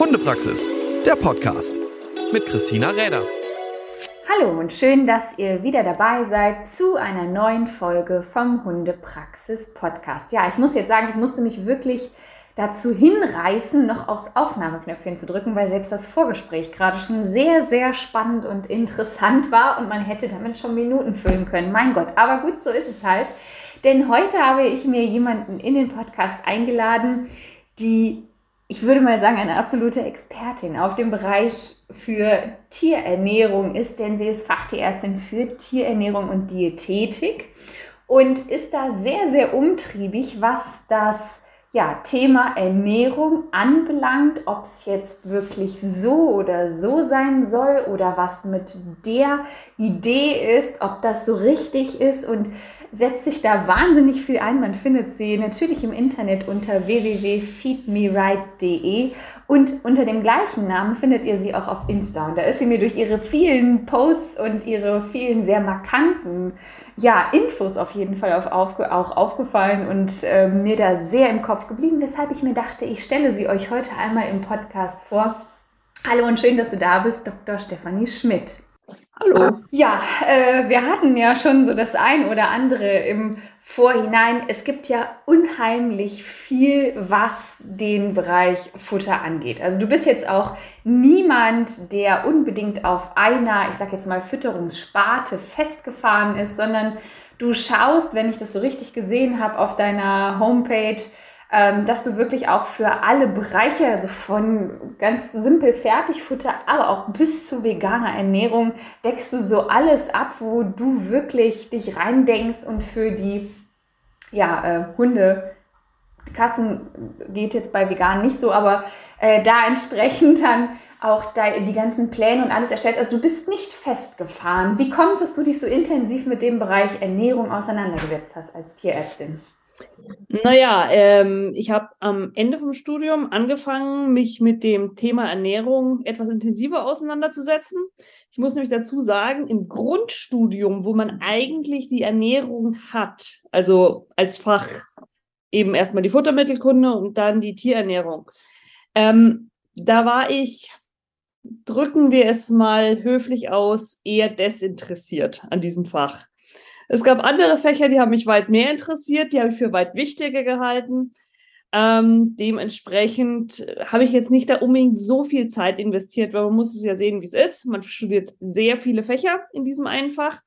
Hundepraxis, der Podcast mit Christina Räder. Hallo und schön, dass ihr wieder dabei seid zu einer neuen Folge vom Hundepraxis Podcast. Ja, ich muss jetzt sagen, ich musste mich wirklich dazu hinreißen, noch aufs Aufnahmeknöpfchen zu drücken, weil selbst das Vorgespräch gerade schon sehr, sehr spannend und interessant war und man hätte damit schon Minuten füllen können. Mein Gott, aber gut, so ist es halt. Denn heute habe ich mir jemanden in den Podcast eingeladen, die, ich würde mal sagen, eine absolute Expertin auf dem Bereich für Tierernährung ist, denn sie ist Fachtierärztin für Tierernährung und Diätetik und ist da sehr, sehr umtriebig, was das ja, Thema Ernährung anbelangt, ob es jetzt wirklich so oder so sein soll oder was mit der Idee ist, ob das so richtig ist und setzt sich da wahnsinnig viel ein. Man findet sie natürlich im Internet unter www.feedmeright.de und unter dem gleichen Namen findet ihr sie auch auf Insta. Und da ist sie mir durch ihre vielen Posts und ihre vielen sehr markanten ja, Infos auf jeden Fall auf, aufge, auch aufgefallen und äh, mir da sehr im Kopf geblieben, weshalb ich mir dachte, ich stelle sie euch heute einmal im Podcast vor. Hallo und schön, dass du da bist, Dr. Stefanie Schmidt. Hallo. Ja, äh, wir hatten ja schon so das ein oder andere im Vorhinein. Es gibt ja unheimlich viel, was den Bereich Futter angeht. Also du bist jetzt auch niemand, der unbedingt auf einer, ich sag jetzt mal, Fütterungssparte festgefahren ist, sondern du schaust, wenn ich das so richtig gesehen habe, auf deiner Homepage, ähm, dass du wirklich auch für alle Bereiche, also von ganz simpel Fertigfutter, aber auch bis zu veganer Ernährung, deckst du so alles ab, wo du wirklich dich reindenkst und für die ja, äh, Hunde, Katzen geht jetzt bei vegan nicht so, aber äh, da entsprechend dann auch die ganzen Pläne und alles erstellt. Also du bist nicht festgefahren. Wie kommt es, dass du dich so intensiv mit dem Bereich Ernährung auseinandergesetzt hast als Tierärztin? Naja, ähm, ich habe am Ende vom Studium angefangen, mich mit dem Thema Ernährung etwas intensiver auseinanderzusetzen. Ich muss nämlich dazu sagen, im Grundstudium, wo man eigentlich die Ernährung hat, also als Fach eben erstmal die Futtermittelkunde und dann die Tierernährung, ähm, da war ich, drücken wir es mal höflich aus, eher desinteressiert an diesem Fach. Es gab andere Fächer, die haben mich weit mehr interessiert, die habe ich für weit wichtiger gehalten. Ähm, dementsprechend habe ich jetzt nicht da unbedingt so viel Zeit investiert, weil man muss es ja sehen, wie es ist. Man studiert sehr viele Fächer in diesem einen Fach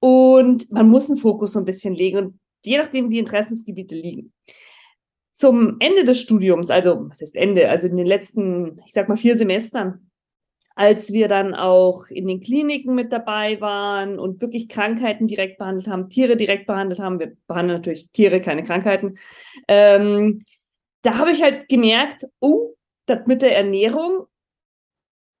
und man muss einen Fokus so ein bisschen legen und je nachdem die Interessensgebiete liegen. Zum Ende des Studiums, also was heißt Ende, also in den letzten, ich sag mal vier Semestern, als wir dann auch in den Kliniken mit dabei waren und wirklich Krankheiten direkt behandelt haben, Tiere direkt behandelt haben. Wir behandeln natürlich Tiere, keine Krankheiten. Ähm, da habe ich halt gemerkt, oh, das mit der Ernährung,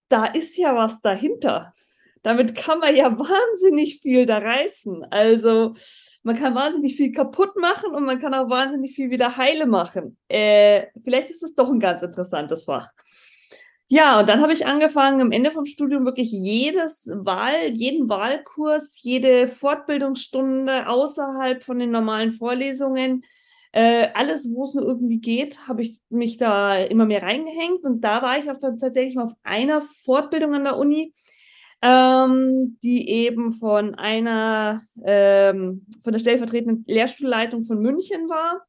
da ist ja was dahinter. Damit kann man ja wahnsinnig viel da reißen. Also man kann wahnsinnig viel kaputt machen und man kann auch wahnsinnig viel wieder heile machen. Äh, vielleicht ist es doch ein ganz interessantes Fach. Ja, und dann habe ich angefangen, am Ende vom Studium wirklich jedes Wahl, jeden Wahlkurs, jede Fortbildungsstunde außerhalb von den normalen Vorlesungen, äh, alles, wo es nur irgendwie geht, habe ich mich da immer mehr reingehängt. Und da war ich auch dann tatsächlich mal auf einer Fortbildung an der Uni, ähm, die eben von einer, ähm, von der stellvertretenden Lehrstuhlleitung von München war.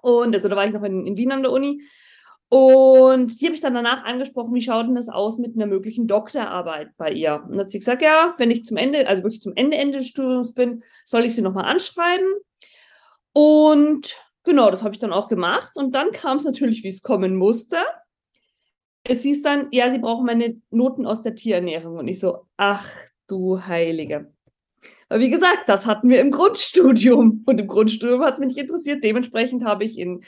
Und also da war ich noch in, in Wien an der Uni. Und die habe ich dann danach angesprochen, wie schaut denn das aus mit einer möglichen Doktorarbeit bei ihr? Und dann hat sie gesagt, ja, wenn ich zum Ende, also wirklich zum Ende, Ende des Studiums bin, soll ich sie nochmal anschreiben. Und genau, das habe ich dann auch gemacht. Und dann kam es natürlich, wie es kommen musste. Es hieß dann, ja, sie brauchen meine Noten aus der Tierernährung. Und ich so, ach du Heilige. Aber wie gesagt, das hatten wir im Grundstudium. Und im Grundstudium hat es mich nicht interessiert. Dementsprechend habe ich in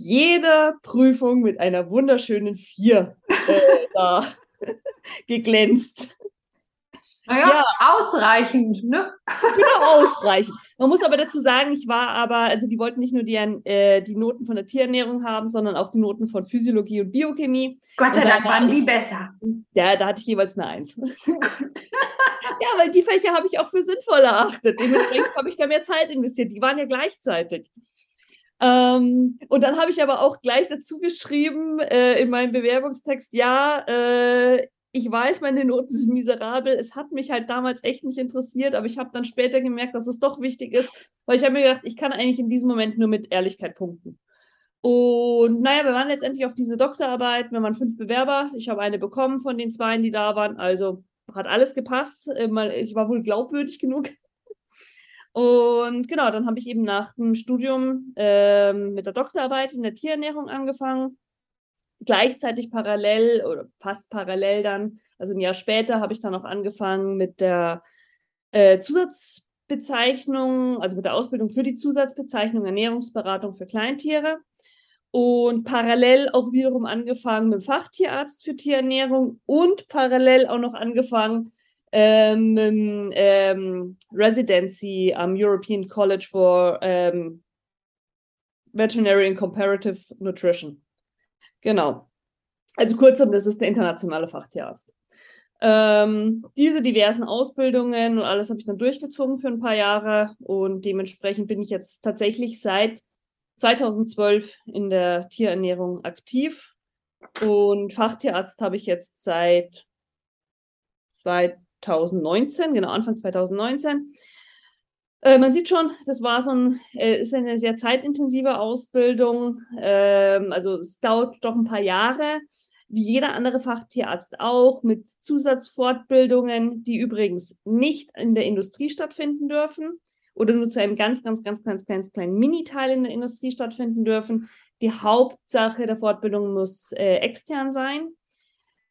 jeder Prüfung mit einer wunderschönen Vier äh, da geglänzt. Naja, ja. ausreichend, ne? Genau, ausreichend. Man muss aber dazu sagen, ich war aber, also die wollten nicht nur die, äh, die Noten von der Tierernährung haben, sondern auch die Noten von Physiologie und Biochemie. Gott sei Dank waren die besser. Ja, da hatte ich jeweils eine Eins. ja, weil die Fächer habe ich auch für sinnvoll erachtet. Dementsprechend habe ich da mehr Zeit investiert. Die waren ja gleichzeitig. Ähm, und dann habe ich aber auch gleich dazu geschrieben äh, in meinem Bewerbungstext, ja, äh, ich weiß, meine Noten sind miserabel. Es hat mich halt damals echt nicht interessiert, aber ich habe dann später gemerkt, dass es doch wichtig ist, weil ich habe mir gedacht, ich kann eigentlich in diesem Moment nur mit Ehrlichkeit punkten. Und naja, wir waren letztendlich auf diese Doktorarbeit. Wir waren fünf Bewerber. Ich habe eine bekommen von den zwei, die da waren. Also hat alles gepasst. Äh, ich war wohl glaubwürdig genug. Und genau, dann habe ich eben nach dem Studium äh, mit der Doktorarbeit in der Tierernährung angefangen. Gleichzeitig parallel oder fast parallel dann, also ein Jahr später, habe ich dann auch angefangen mit der äh, Zusatzbezeichnung, also mit der Ausbildung für die Zusatzbezeichnung Ernährungsberatung für Kleintiere. Und parallel auch wiederum angefangen mit dem Fachtierarzt für Tierernährung und parallel auch noch angefangen ähm, ähm, Residency am European College for ähm, Veterinary and Comparative Nutrition. Genau. Also kurzum, das ist der internationale Fachtierarzt. Ähm, diese diversen Ausbildungen und alles habe ich dann durchgezogen für ein paar Jahre und dementsprechend bin ich jetzt tatsächlich seit 2012 in der Tierernährung aktiv und Fachtierarzt habe ich jetzt seit 2019, genau Anfang 2019. Äh, man sieht schon, das war so ein, äh, ist eine sehr zeitintensive Ausbildung. Ähm, also es dauert doch ein paar Jahre, wie jeder andere Fachtierarzt auch, mit Zusatzfortbildungen, die übrigens nicht in der Industrie stattfinden dürfen oder nur zu einem ganz, ganz, ganz, ganz, ganz kleinen Miniteil in der Industrie stattfinden dürfen. Die Hauptsache der Fortbildung muss äh, extern sein.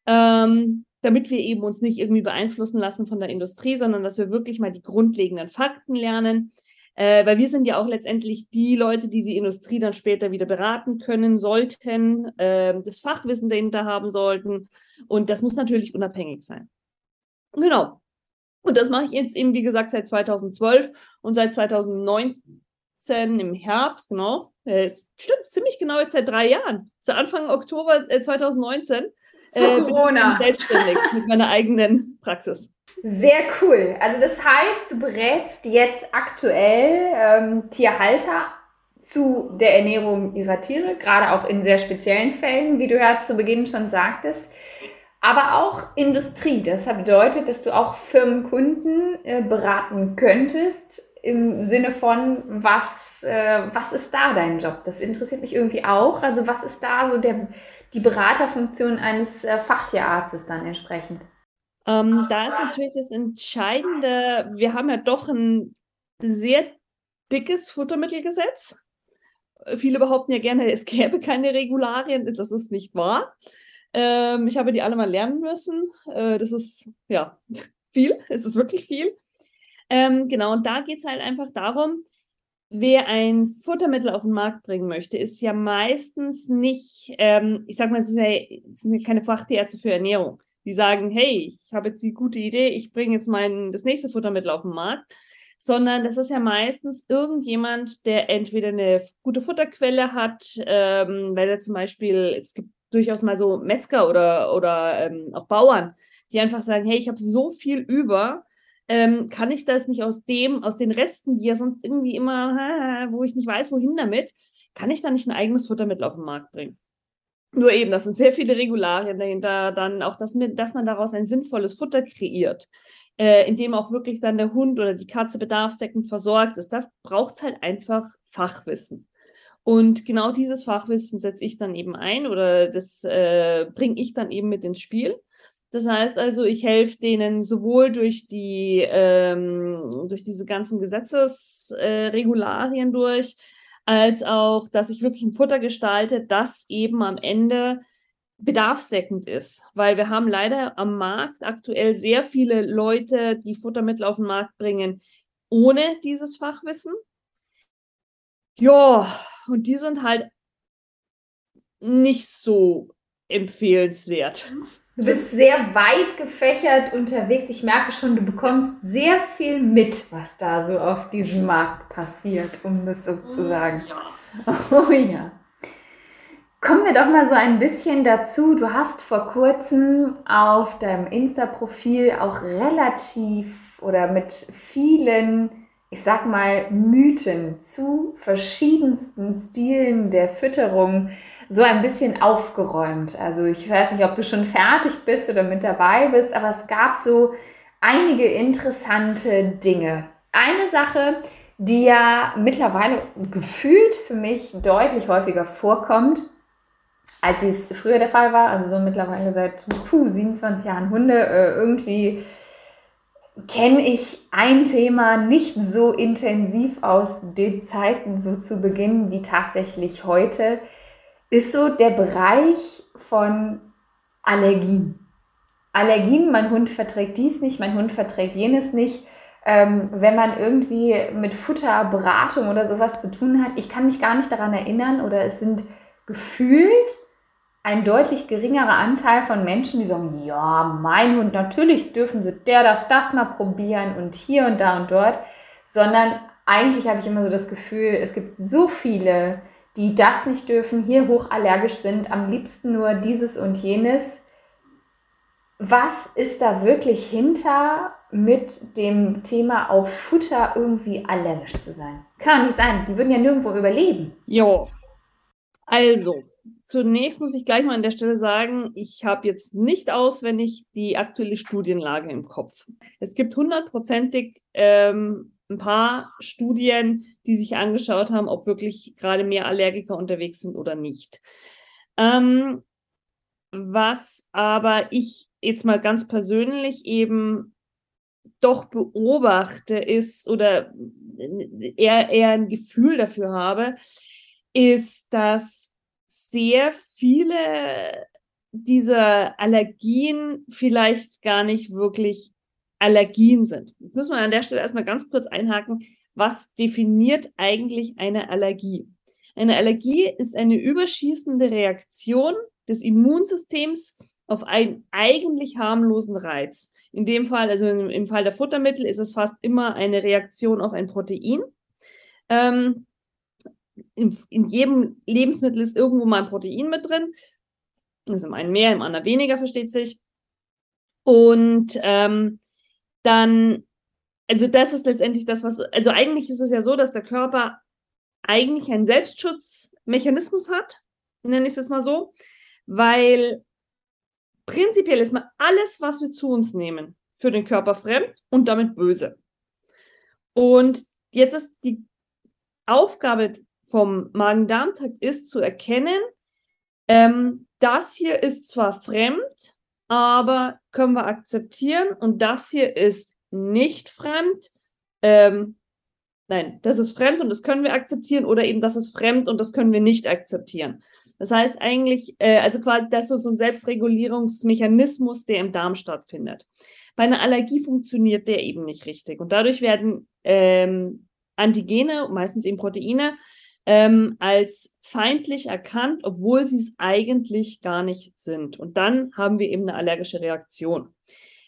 Ähm, damit wir eben uns nicht irgendwie beeinflussen lassen von der Industrie, sondern dass wir wirklich mal die grundlegenden Fakten lernen. Äh, weil wir sind ja auch letztendlich die Leute, die die Industrie dann später wieder beraten können sollten, äh, das Fachwissen dahinter haben sollten. Und das muss natürlich unabhängig sein. Genau. Und das mache ich jetzt eben, wie gesagt, seit 2012 und seit 2019 im Herbst, genau. Äh, stimmt, ziemlich genau jetzt seit drei Jahren. Seit Anfang Oktober 2019 äh, Corona. bin selbstständig mit meiner eigenen Praxis. Sehr cool. Also das heißt, du berätst jetzt aktuell ähm, Tierhalter zu der Ernährung ihrer Tiere, gerade auch in sehr speziellen Fällen, wie du ja zu Beginn schon sagtest, aber auch Industrie. Das bedeutet, dass du auch Firmenkunden äh, beraten könntest im Sinne von, was, äh, was ist da dein Job? Das interessiert mich irgendwie auch. Also was ist da so der, die Beraterfunktion eines äh, Fachtierarztes dann entsprechend? Ähm, da ist natürlich das Entscheidende, wir haben ja doch ein sehr dickes Futtermittelgesetz. Viele behaupten ja gerne, es gäbe keine Regularien. Das ist nicht wahr. Ähm, ich habe die alle mal lernen müssen. Äh, das ist ja viel. Es ist wirklich viel. Ähm, genau, und da geht es halt einfach darum, wer ein Futtermittel auf den Markt bringen möchte, ist ja meistens nicht, ähm, ich sag mal, es, ja, es sind keine Fachärzte für Ernährung. Die sagen, hey, ich habe jetzt die gute Idee, ich bringe jetzt mein das nächste Futtermittel auf den Markt, sondern das ist ja meistens irgendjemand, der entweder eine gute Futterquelle hat, ähm, weil er zum Beispiel, es gibt durchaus mal so Metzger oder, oder ähm, auch Bauern, die einfach sagen, hey, ich habe so viel über, ähm, kann ich das nicht aus dem, aus den Resten, die ja sonst irgendwie immer, wo ich nicht weiß, wohin damit, kann ich da nicht ein eigenes Futtermittel auf den Markt bringen? Nur eben, das sind sehr viele Regularien dahinter, dann auch, dass, dass man daraus ein sinnvolles Futter kreiert, äh, in dem auch wirklich dann der Hund oder die Katze bedarfsdeckend versorgt ist. Da braucht es halt einfach Fachwissen. Und genau dieses Fachwissen setze ich dann eben ein oder das äh, bringe ich dann eben mit ins Spiel. Das heißt also, ich helfe denen sowohl durch die ähm, durch diese ganzen Gesetzesregularien äh, durch, als auch, dass ich wirklich ein Futter gestalte, das eben am Ende bedarfsdeckend ist. Weil wir haben leider am Markt aktuell sehr viele Leute, die Futtermittel auf den Markt bringen, ohne dieses Fachwissen. Ja, und die sind halt nicht so empfehlenswert. Du bist sehr weit gefächert unterwegs. Ich merke schon, du bekommst sehr viel mit, was da so auf diesem Markt passiert, um das so zu sagen. Ja. Oh ja. Kommen wir doch mal so ein bisschen dazu. Du hast vor kurzem auf deinem Insta-Profil auch relativ oder mit vielen ich sag mal, Mythen zu verschiedensten Stilen der Fütterung so ein bisschen aufgeräumt. Also ich weiß nicht, ob du schon fertig bist oder mit dabei bist, aber es gab so einige interessante Dinge. Eine Sache, die ja mittlerweile gefühlt für mich deutlich häufiger vorkommt, als es früher der Fall war, also so mittlerweile seit puh, 27 Jahren Hunde, äh, irgendwie kenne ich ein Thema nicht so intensiv aus den Zeiten so zu Beginn wie tatsächlich heute, ist so der Bereich von Allergien. Allergien, mein Hund verträgt dies nicht, mein Hund verträgt jenes nicht. Ähm, wenn man irgendwie mit Futterberatung oder sowas zu tun hat, ich kann mich gar nicht daran erinnern oder es sind gefühlt ein deutlich geringerer Anteil von Menschen, die sagen, ja, mein Hund, natürlich dürfen sie, der darf das mal probieren und hier und da und dort, sondern eigentlich habe ich immer so das Gefühl, es gibt so viele, die das nicht dürfen, hier hochallergisch sind, am liebsten nur dieses und jenes. Was ist da wirklich hinter mit dem Thema auf Futter irgendwie allergisch zu sein? Kann nicht sein, die würden ja nirgendwo überleben. Jo. Also, zunächst muss ich gleich mal an der Stelle sagen, ich habe jetzt nicht auswendig die aktuelle Studienlage im Kopf. Es gibt hundertprozentig ähm, ein paar Studien, die sich angeschaut haben, ob wirklich gerade mehr Allergiker unterwegs sind oder nicht. Ähm, was aber ich jetzt mal ganz persönlich eben doch beobachte ist oder eher, eher ein Gefühl dafür habe, ist, dass sehr viele dieser Allergien vielleicht gar nicht wirklich Allergien sind. Jetzt müssen wir an der Stelle erstmal ganz kurz einhaken, was definiert eigentlich eine Allergie? Eine Allergie ist eine überschießende Reaktion des Immunsystems auf einen eigentlich harmlosen Reiz. In dem Fall, also im, Fall der Futtermittel, ist es fast immer eine Reaktion auf ein Protein. Ähm, in, in, jedem Lebensmittel ist irgendwo mal ein Protein mit drin. Also im einen mehr, im anderen weniger, versteht sich. Und ähm, dann, also das ist letztendlich das, was, also eigentlich ist es ja so, dass der Körper eigentlich einen Selbstschutzmechanismus hat, nenne ich es mal so, weil prinzipiell ist mal alles, was wir zu uns nehmen, für den Körper fremd und damit böse. Und jetzt ist die Aufgabe vom Magen-Darm-Trakt ist zu erkennen, ähm, das hier ist zwar fremd, aber können wir akzeptieren. Und das hier ist nicht fremd. Ähm, nein, das ist fremd und das können wir akzeptieren oder eben das ist fremd und das können wir nicht akzeptieren. Das heißt eigentlich, äh, also quasi das ist so ein Selbstregulierungsmechanismus, der im Darm stattfindet. Bei einer Allergie funktioniert der eben nicht richtig und dadurch werden ähm, Antigene, meistens eben Proteine, ähm, als feindlich erkannt, obwohl sie es eigentlich gar nicht sind. Und dann haben wir eben eine allergische Reaktion.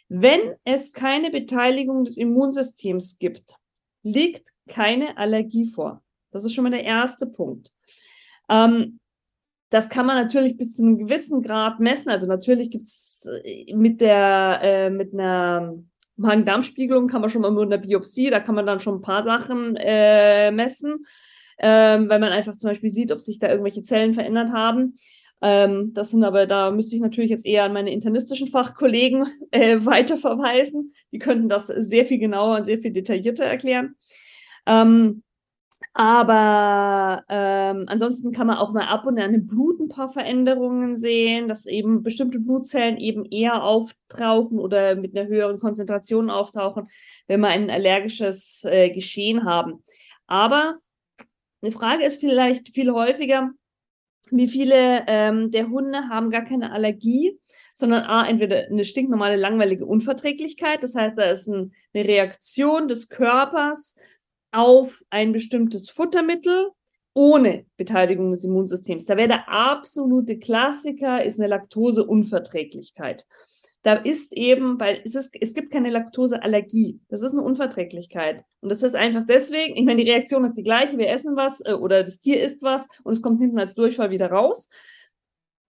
Wenn es keine Beteiligung des Immunsystems gibt, liegt keine Allergie vor. Das ist schon mal der erste Punkt. Ähm, das kann man natürlich bis zu einem gewissen Grad messen. Also natürlich gibt es äh, mit der äh, mit einer Magen-Darm-Spiegelung kann man schon mal mit einer Biopsie, da kann man dann schon ein paar Sachen äh, messen ähm, weil man einfach zum Beispiel sieht, ob sich da irgendwelche Zellen verändert haben. Ähm, das sind aber, da müsste ich natürlich jetzt eher an meine internistischen Fachkollegen äh, weiterverweisen. Die könnten das sehr viel genauer und sehr viel detaillierter erklären. Ähm, aber ähm, ansonsten kann man auch mal ab und an im Blut ein paar Veränderungen sehen, dass eben bestimmte Blutzellen eben eher auftauchen oder mit einer höheren Konzentration auftauchen, wenn wir ein allergisches äh, Geschehen haben. Aber eine Frage ist vielleicht viel häufiger, wie viele ähm, der Hunde haben gar keine Allergie, sondern A, entweder eine stinknormale, langweilige Unverträglichkeit. Das heißt, da ist ein, eine Reaktion des Körpers auf ein bestimmtes Futtermittel ohne Beteiligung des Immunsystems. Da wäre der absolute Klassiker, ist eine Laktoseunverträglichkeit da ist eben, weil es, ist, es gibt keine Laktoseallergie. Das ist eine Unverträglichkeit. Und das ist einfach deswegen, ich meine, die Reaktion ist die gleiche, wir essen was äh, oder das Tier isst was und es kommt hinten als Durchfall wieder raus.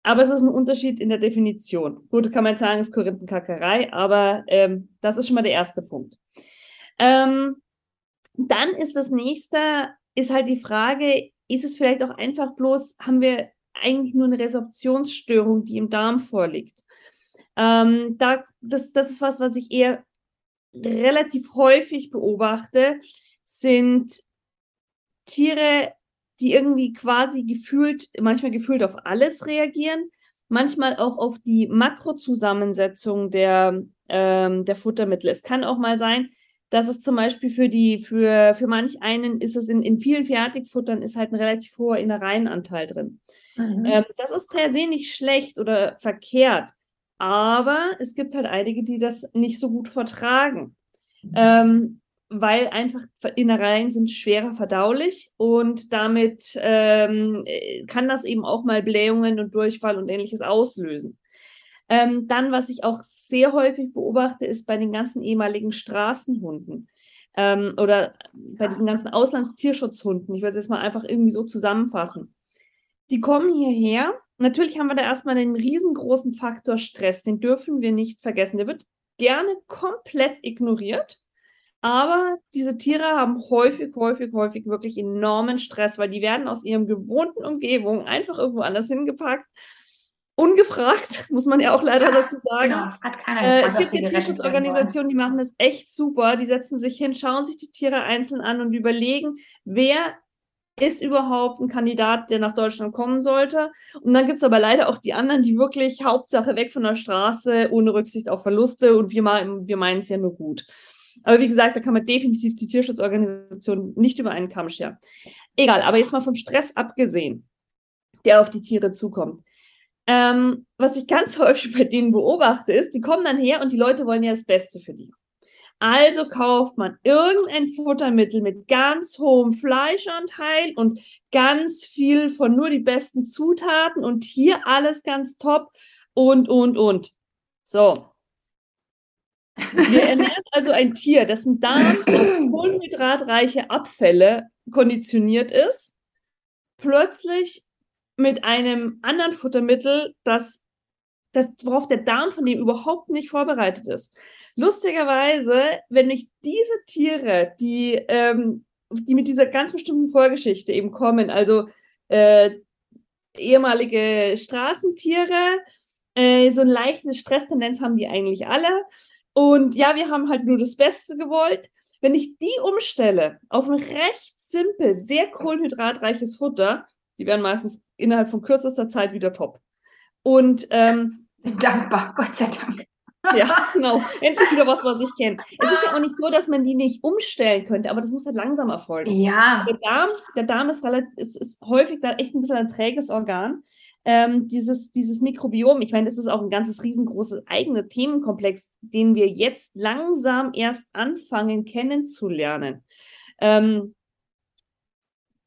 Aber es ist ein Unterschied in der Definition. Gut, kann man jetzt sagen, es ist Korinthenkackerei, aber ähm, das ist schon mal der erste Punkt. Ähm, Dann ist das nächste, ist halt die Frage, ist es vielleicht auch einfach bloß, haben wir eigentlich nur eine Resorptionsstörung, die im Darm vorliegt? Ähm, da, das, das ist was, was ich eher relativ häufig beobachte, sind Tiere, die irgendwie quasi gefühlt, manchmal gefühlt auf alles reagieren, manchmal auch auf die Makrozusammensetzung der, ähm, der Futtermittel. Es kann auch mal sein, dass es zum Beispiel für die, für, für manch einen ist es in, in vielen Fertigfuttern ist halt ein relativ hoher Innereienanteil drin. Mhm. Ähm, das ist per se nicht schlecht oder verkehrt. Aber es gibt halt einige, die das nicht so gut vertragen. Mhm. Ähm, weil einfach Innereien sind schwerer verdaulich und damit ähm, kann das eben auch mal Blähungen und Durchfall und ähnliches auslösen. Ähm, dann, was ich auch sehr häufig beobachte, ist bei den ganzen ehemaligen Straßenhunden ähm, oder bei diesen ganzen Auslandstierschutzhunden. Ich will es jetzt mal einfach irgendwie so zusammenfassen. Die kommen hierher Natürlich haben wir da erstmal den riesengroßen Faktor Stress, den dürfen wir nicht vergessen. Der wird gerne komplett ignoriert, aber diese Tiere haben häufig, häufig, häufig wirklich enormen Stress, weil die werden aus ihrem gewohnten Umgebung einfach irgendwo anders hingepackt. Ungefragt, muss man ja auch leider ja, dazu sagen. Genau. Hat keiner äh, es gibt ja Tierschutzorganisationen, die machen das echt super. Die setzen sich hin, schauen sich die Tiere einzeln an und überlegen, wer ist überhaupt ein Kandidat, der nach Deutschland kommen sollte. Und dann gibt es aber leider auch die anderen, die wirklich Hauptsache weg von der Straße, ohne Rücksicht auf Verluste und wir, wir meinen es ja nur gut. Aber wie gesagt, da kann man definitiv die Tierschutzorganisation nicht über einen Kamm scheren. Egal, aber jetzt mal vom Stress abgesehen, der auf die Tiere zukommt. Ähm, was ich ganz häufig bei denen beobachte, ist, die kommen dann her und die Leute wollen ja das Beste für die. Also kauft man irgendein Futtermittel mit ganz hohem Fleischanteil und ganz viel von nur die besten Zutaten und hier alles ganz top und, und, und. So. Wir ernähren also ein Tier, dessen Darm auf kohlenhydratreiche Abfälle konditioniert ist, plötzlich mit einem anderen Futtermittel, das das, worauf der Darm von dem überhaupt nicht vorbereitet ist. Lustigerweise, wenn ich diese Tiere, die, ähm, die mit dieser ganz bestimmten Vorgeschichte eben kommen, also äh, ehemalige Straßentiere, äh, so eine leichte Stresstendenz haben die eigentlich alle. Und ja, wir haben halt nur das Beste gewollt. Wenn ich die umstelle auf ein recht simpel, sehr kohlenhydratreiches Futter, die werden meistens innerhalb von kürzester Zeit wieder top. Und ähm, dankbar, Gott sei Dank. Ja, genau. Endlich wieder was, was ich kenne. Es ist ja auch nicht so, dass man die nicht umstellen könnte, aber das muss halt langsam erfolgen. Ja. Der Darm, der Darm ist, relativ, ist, ist häufig da echt ein bisschen ein träges Organ. Ähm, dieses, dieses Mikrobiom, ich meine, das ist auch ein ganzes riesengroßes eigener Themenkomplex, den wir jetzt langsam erst anfangen kennenzulernen. Ähm,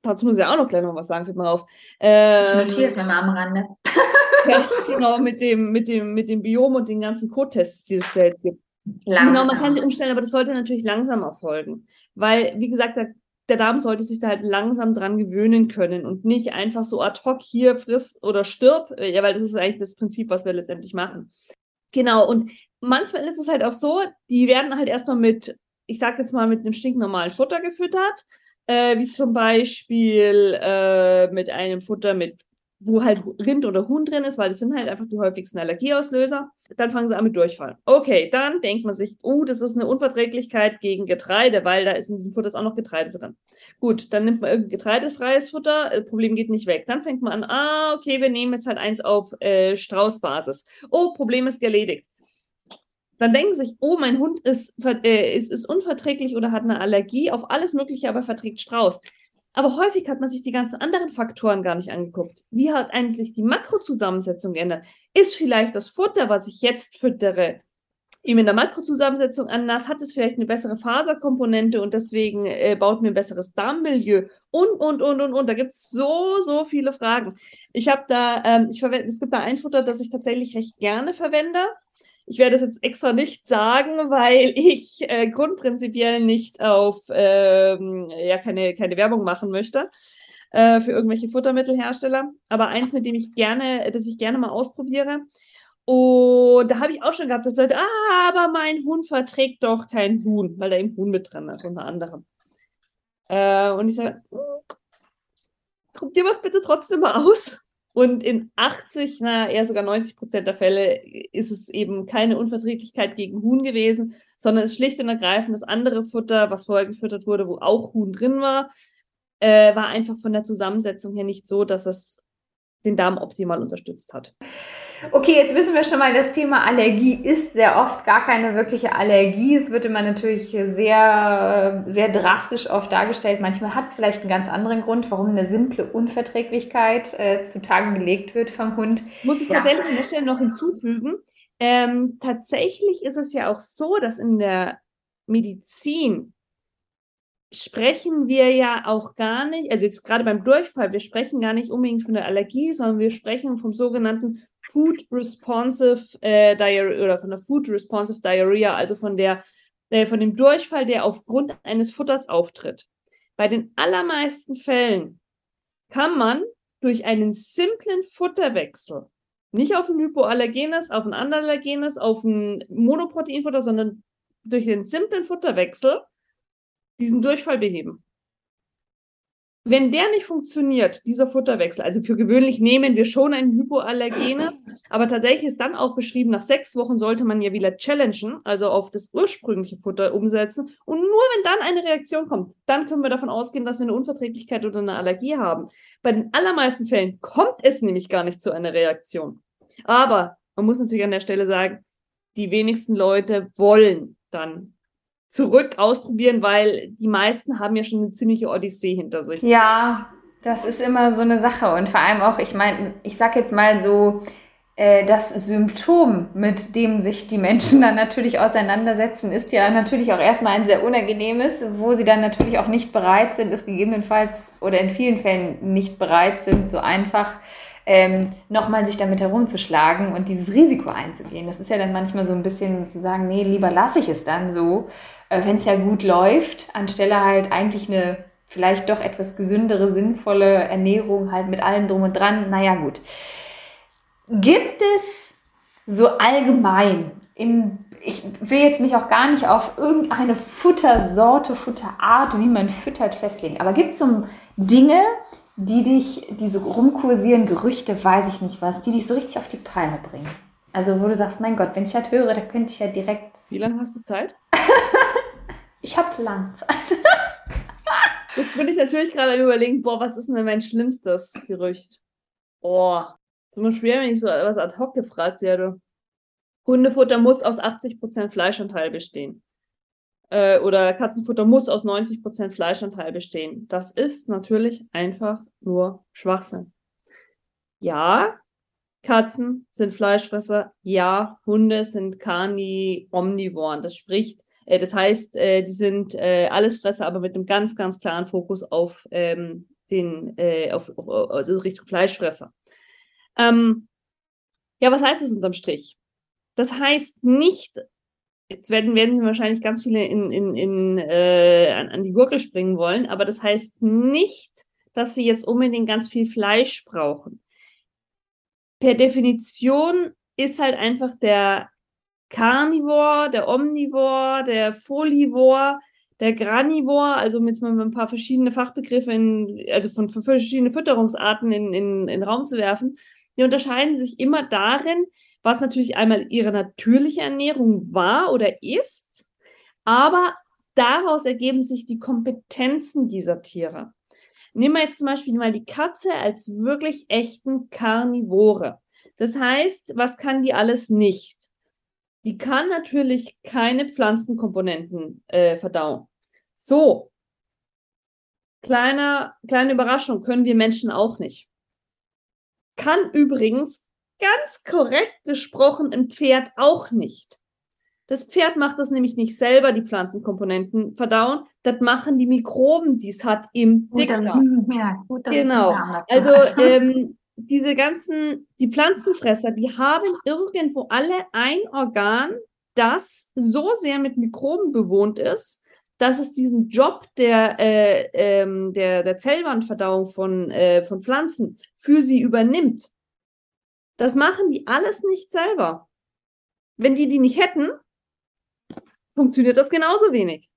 dazu muss ich auch noch gleich noch was sagen, fällt mal auf. Ähm, ich notiere es mir mal am Rande. ja, genau, mit dem, mit, dem, mit dem Biom und den ganzen Code-Tests, die es da jetzt gibt. Langsam. Genau, man kann sie umstellen, aber das sollte natürlich langsam erfolgen. Weil, wie gesagt, der, der Darm sollte sich da halt langsam dran gewöhnen können und nicht einfach so ad hoc hier friss oder stirb, ja, weil das ist eigentlich das Prinzip, was wir letztendlich machen. Genau, und manchmal ist es halt auch so, die werden halt erstmal mit, ich sag jetzt mal, mit einem stinknormalen Futter gefüttert, äh, wie zum Beispiel äh, mit einem Futter mit wo halt Rind oder Huhn drin ist, weil das sind halt einfach die häufigsten Allergieauslöser. Dann fangen sie an mit Durchfall. Okay, dann denkt man sich, oh, das ist eine Unverträglichkeit gegen Getreide, weil da ist in diesem Futter auch noch Getreide drin. Gut, dann nimmt man irgendein getreidefreies Futter, äh, Problem geht nicht weg. Dann fängt man an, ah, okay, wir nehmen jetzt halt eins auf äh, Straußbasis. Oh, Problem ist erledigt. Dann denken sie sich, oh, mein Hund ist, äh, ist, ist unverträglich oder hat eine Allergie auf alles Mögliche, aber verträgt Strauß. Aber häufig hat man sich die ganzen anderen Faktoren gar nicht angeguckt. Wie hat eigentlich die Makrozusammensetzung geändert? Ist vielleicht das Futter, was ich jetzt füttere, eben in der Makrozusammensetzung anders? Hat es vielleicht eine bessere Faserkomponente und deswegen äh, baut mir ein besseres Darmmilieu? Und, und, und, und, und. Da gibt es so, so viele Fragen. Ich habe da, ähm, ich verwende, es gibt da ein Futter, das ich tatsächlich recht gerne verwende. Ich werde es jetzt extra nicht sagen, weil ich äh, grundprinzipiell nicht auf ähm, ja keine, keine Werbung machen möchte äh, für irgendwelche Futtermittelhersteller. Aber eins, mit dem ich gerne, das ich gerne mal ausprobiere. Und da habe ich auch schon gehabt, dass Leute, ah, aber mein Hund verträgt doch kein Huhn, weil da eben Huhn mit drin ist, unter anderem. Äh, und ich sage, probier was bitte trotzdem mal aus. Und in 80, naja, eher sogar 90 Prozent der Fälle ist es eben keine Unverträglichkeit gegen Huhn gewesen, sondern es ist schlicht und ergreifend das andere Futter, was vorher gefüttert wurde, wo auch Huhn drin war, äh, war einfach von der Zusammensetzung her nicht so, dass es den Darm optimal unterstützt hat. Okay, jetzt wissen wir schon mal, das Thema Allergie ist sehr oft gar keine wirkliche Allergie. Es wird immer natürlich sehr, sehr drastisch oft dargestellt. Manchmal hat es vielleicht einen ganz anderen Grund, warum eine simple Unverträglichkeit äh, zutage gelegt wird vom Hund. Muss ich ja. tatsächlich an der Stelle noch hinzufügen. Ähm, tatsächlich ist es ja auch so, dass in der Medizin sprechen wir ja auch gar nicht, also jetzt gerade beim Durchfall, wir sprechen gar nicht unbedingt von der Allergie, sondern wir sprechen vom sogenannten Food Responsive äh, Diarrhea oder von der Food Responsive Diarrhea, also von der äh, von dem Durchfall, der aufgrund eines Futters auftritt. Bei den allermeisten Fällen kann man durch einen simplen Futterwechsel, nicht auf ein Hypoallergenes, auf ein Anderallergenes, auf ein Monoproteinfutter, sondern durch den simplen Futterwechsel diesen Durchfall beheben. Wenn der nicht funktioniert, dieser Futterwechsel, also für gewöhnlich nehmen wir schon ein Hypoallergenes, aber tatsächlich ist dann auch beschrieben, nach sechs Wochen sollte man ja wieder challengen, also auf das ursprüngliche Futter umsetzen. Und nur wenn dann eine Reaktion kommt, dann können wir davon ausgehen, dass wir eine Unverträglichkeit oder eine Allergie haben. Bei den allermeisten Fällen kommt es nämlich gar nicht zu einer Reaktion. Aber man muss natürlich an der Stelle sagen, die wenigsten Leute wollen dann zurück ausprobieren, weil die meisten haben ja schon eine ziemliche Odyssee hinter sich. Ja, das ist immer so eine Sache und vor allem auch, ich meine, ich sag jetzt mal so, äh, das Symptom, mit dem sich die Menschen dann natürlich auseinandersetzen, ist ja natürlich auch erstmal ein sehr unangenehmes, wo sie dann natürlich auch nicht bereit sind, es gegebenenfalls oder in vielen Fällen nicht bereit sind, so einfach ähm, nochmal sich damit herumzuschlagen und dieses Risiko einzugehen. Das ist ja dann manchmal so ein bisschen zu sagen, nee, lieber lasse ich es dann so, äh, wenn es ja gut läuft, anstelle halt eigentlich eine vielleicht doch etwas gesündere, sinnvolle Ernährung halt mit allem drum und dran. Naja, gut. Gibt es so allgemein in ich will jetzt mich auch gar nicht auf irgendeine Futtersorte, Futterart, wie man füttert, festlegen. Aber gibt es so Dinge, die dich, die so rumkursieren, Gerüchte, weiß ich nicht was, die dich so richtig auf die Palme bringen? Also wo du sagst, mein Gott, wenn ich das höre, da könnte ich ja direkt... Wie lange hast du Zeit? Ich habe lang Jetzt bin ich natürlich gerade überlegen, boah, was ist denn mein schlimmstes Gerücht? Boah, ist immer schwer, wenn ich so etwas ad hoc gefragt werde. Hundefutter muss aus 80% Fleischanteil bestehen. Äh, oder Katzenfutter muss aus 90% Fleischanteil bestehen. Das ist natürlich einfach nur Schwachsinn. Ja, Katzen sind Fleischfresser. Ja, Hunde sind Carni, Omnivoren. Das spricht äh, das heißt, äh, die sind äh, Allesfresser, aber mit einem ganz, ganz klaren Fokus auf ähm, den, äh, auf, auf, also Richtung Fleischfresser. Ähm, ja, was heißt das unterm Strich? Das heißt nicht, jetzt werden, werden wahrscheinlich ganz viele in, in, in, äh, an, an die Gurgel springen wollen, aber das heißt nicht, dass sie jetzt unbedingt ganz viel Fleisch brauchen. Per Definition ist halt einfach der Carnivore, der Omnivore, der Folivore, der Granivore, also mit mal ein paar verschiedene Fachbegriffe, in, also von, von verschiedene Fütterungsarten in, in Raum zu werfen, die unterscheiden sich immer darin, was natürlich einmal ihre natürliche Ernährung war oder ist, aber daraus ergeben sich die Kompetenzen dieser Tiere. Nehmen wir jetzt zum Beispiel mal die Katze als wirklich echten Karnivore. Das heißt, was kann die alles nicht? die kann natürlich keine Pflanzenkomponenten äh, verdauen. So, kleine, kleine Überraschung, können wir Menschen auch nicht. Kann übrigens ganz korrekt gesprochen ein Pferd auch nicht. Das Pferd macht das nämlich nicht selber, die Pflanzenkomponenten verdauen. Das machen die Mikroben, die es hat im Dickdarm. Ja, gut, genau. Also ähm, diese ganzen, die Pflanzenfresser, die haben irgendwo alle ein Organ, das so sehr mit Mikroben bewohnt ist, dass es diesen Job der, äh, ähm, der, der Zellwandverdauung von, äh, von Pflanzen für sie übernimmt. Das machen die alles nicht selber. Wenn die die nicht hätten, funktioniert das genauso wenig.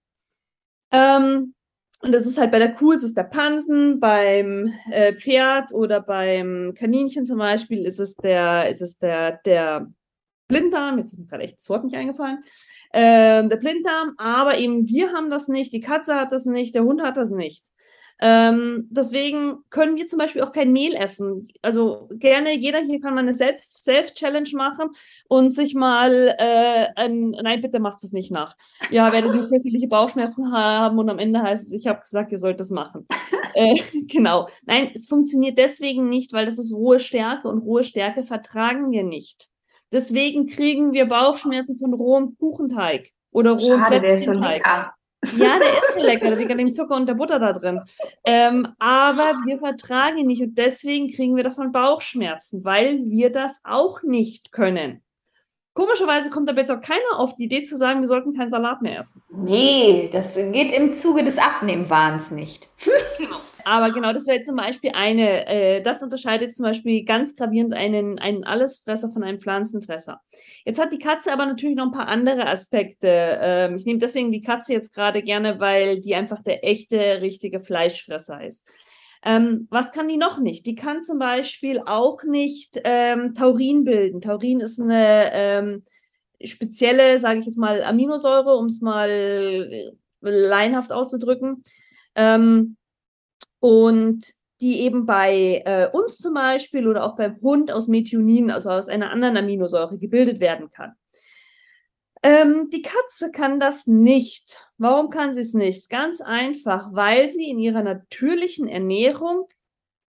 Ähm, Und das ist halt bei der Kuh ist es der Pansen, beim äh, Pferd oder beim Kaninchen zum Beispiel ist es der, ist es der, der Blinddarm, jetzt ist mir gerade echt das Wort nicht eingefallen, ähm, der Blinddarm, aber eben wir haben das nicht, die Katze hat das nicht, der Hund hat das nicht. Ähm, deswegen können wir zum Beispiel auch kein Mehl essen. Also gerne, jeder hier kann mal eine Self-Challenge machen und sich mal äh, ein, nein, bitte macht es nicht nach. Ja, werdet ihr fürchterliche Bauchschmerzen haben und am Ende heißt es, ich habe gesagt, ihr sollt das machen. äh, genau. Nein, es funktioniert deswegen nicht, weil das ist rohe Stärke und rohe Stärke vertragen wir nicht. Deswegen kriegen wir Bauchschmerzen von rohem Kuchenteig oder rohem Schade, Plätzchenteig. Ja, der ist so lecker, wegen dem Zucker und der Butter da drin. Ähm, aber wir vertragen ihn nicht und deswegen kriegen wir davon Bauchschmerzen, weil wir das auch nicht können. Komischerweise kommt aber jetzt auch keiner auf die Idee zu sagen, wir sollten keinen Salat mehr essen. Nee, das geht im Zuge des Abnehmwahns nicht. genau. Aber genau, das wäre zum Beispiel eine, äh, das unterscheidet zum Beispiel ganz gravierend einen, einen Allesfresser von einem Pflanzenfresser. Jetzt hat die Katze aber natürlich noch ein paar andere Aspekte. Ähm, ich nehme deswegen die Katze jetzt gerade gerne, weil die einfach der echte, richtige Fleischfresser ist. Ähm, was kann die noch nicht? Die kann zum Beispiel auch nicht ähm, Taurin bilden. Taurin ist eine ähm, spezielle, sage ich jetzt mal, Aminosäure, um es mal äh, leinhaft auszudrücken. Ähm, und die eben bei äh, uns zum Beispiel oder auch beim Hund aus Methionin, also aus einer anderen Aminosäure, gebildet werden kann. Ähm, die Katze kann das nicht. Warum kann sie es nicht? Ganz einfach, weil sie in ihrer natürlichen Ernährung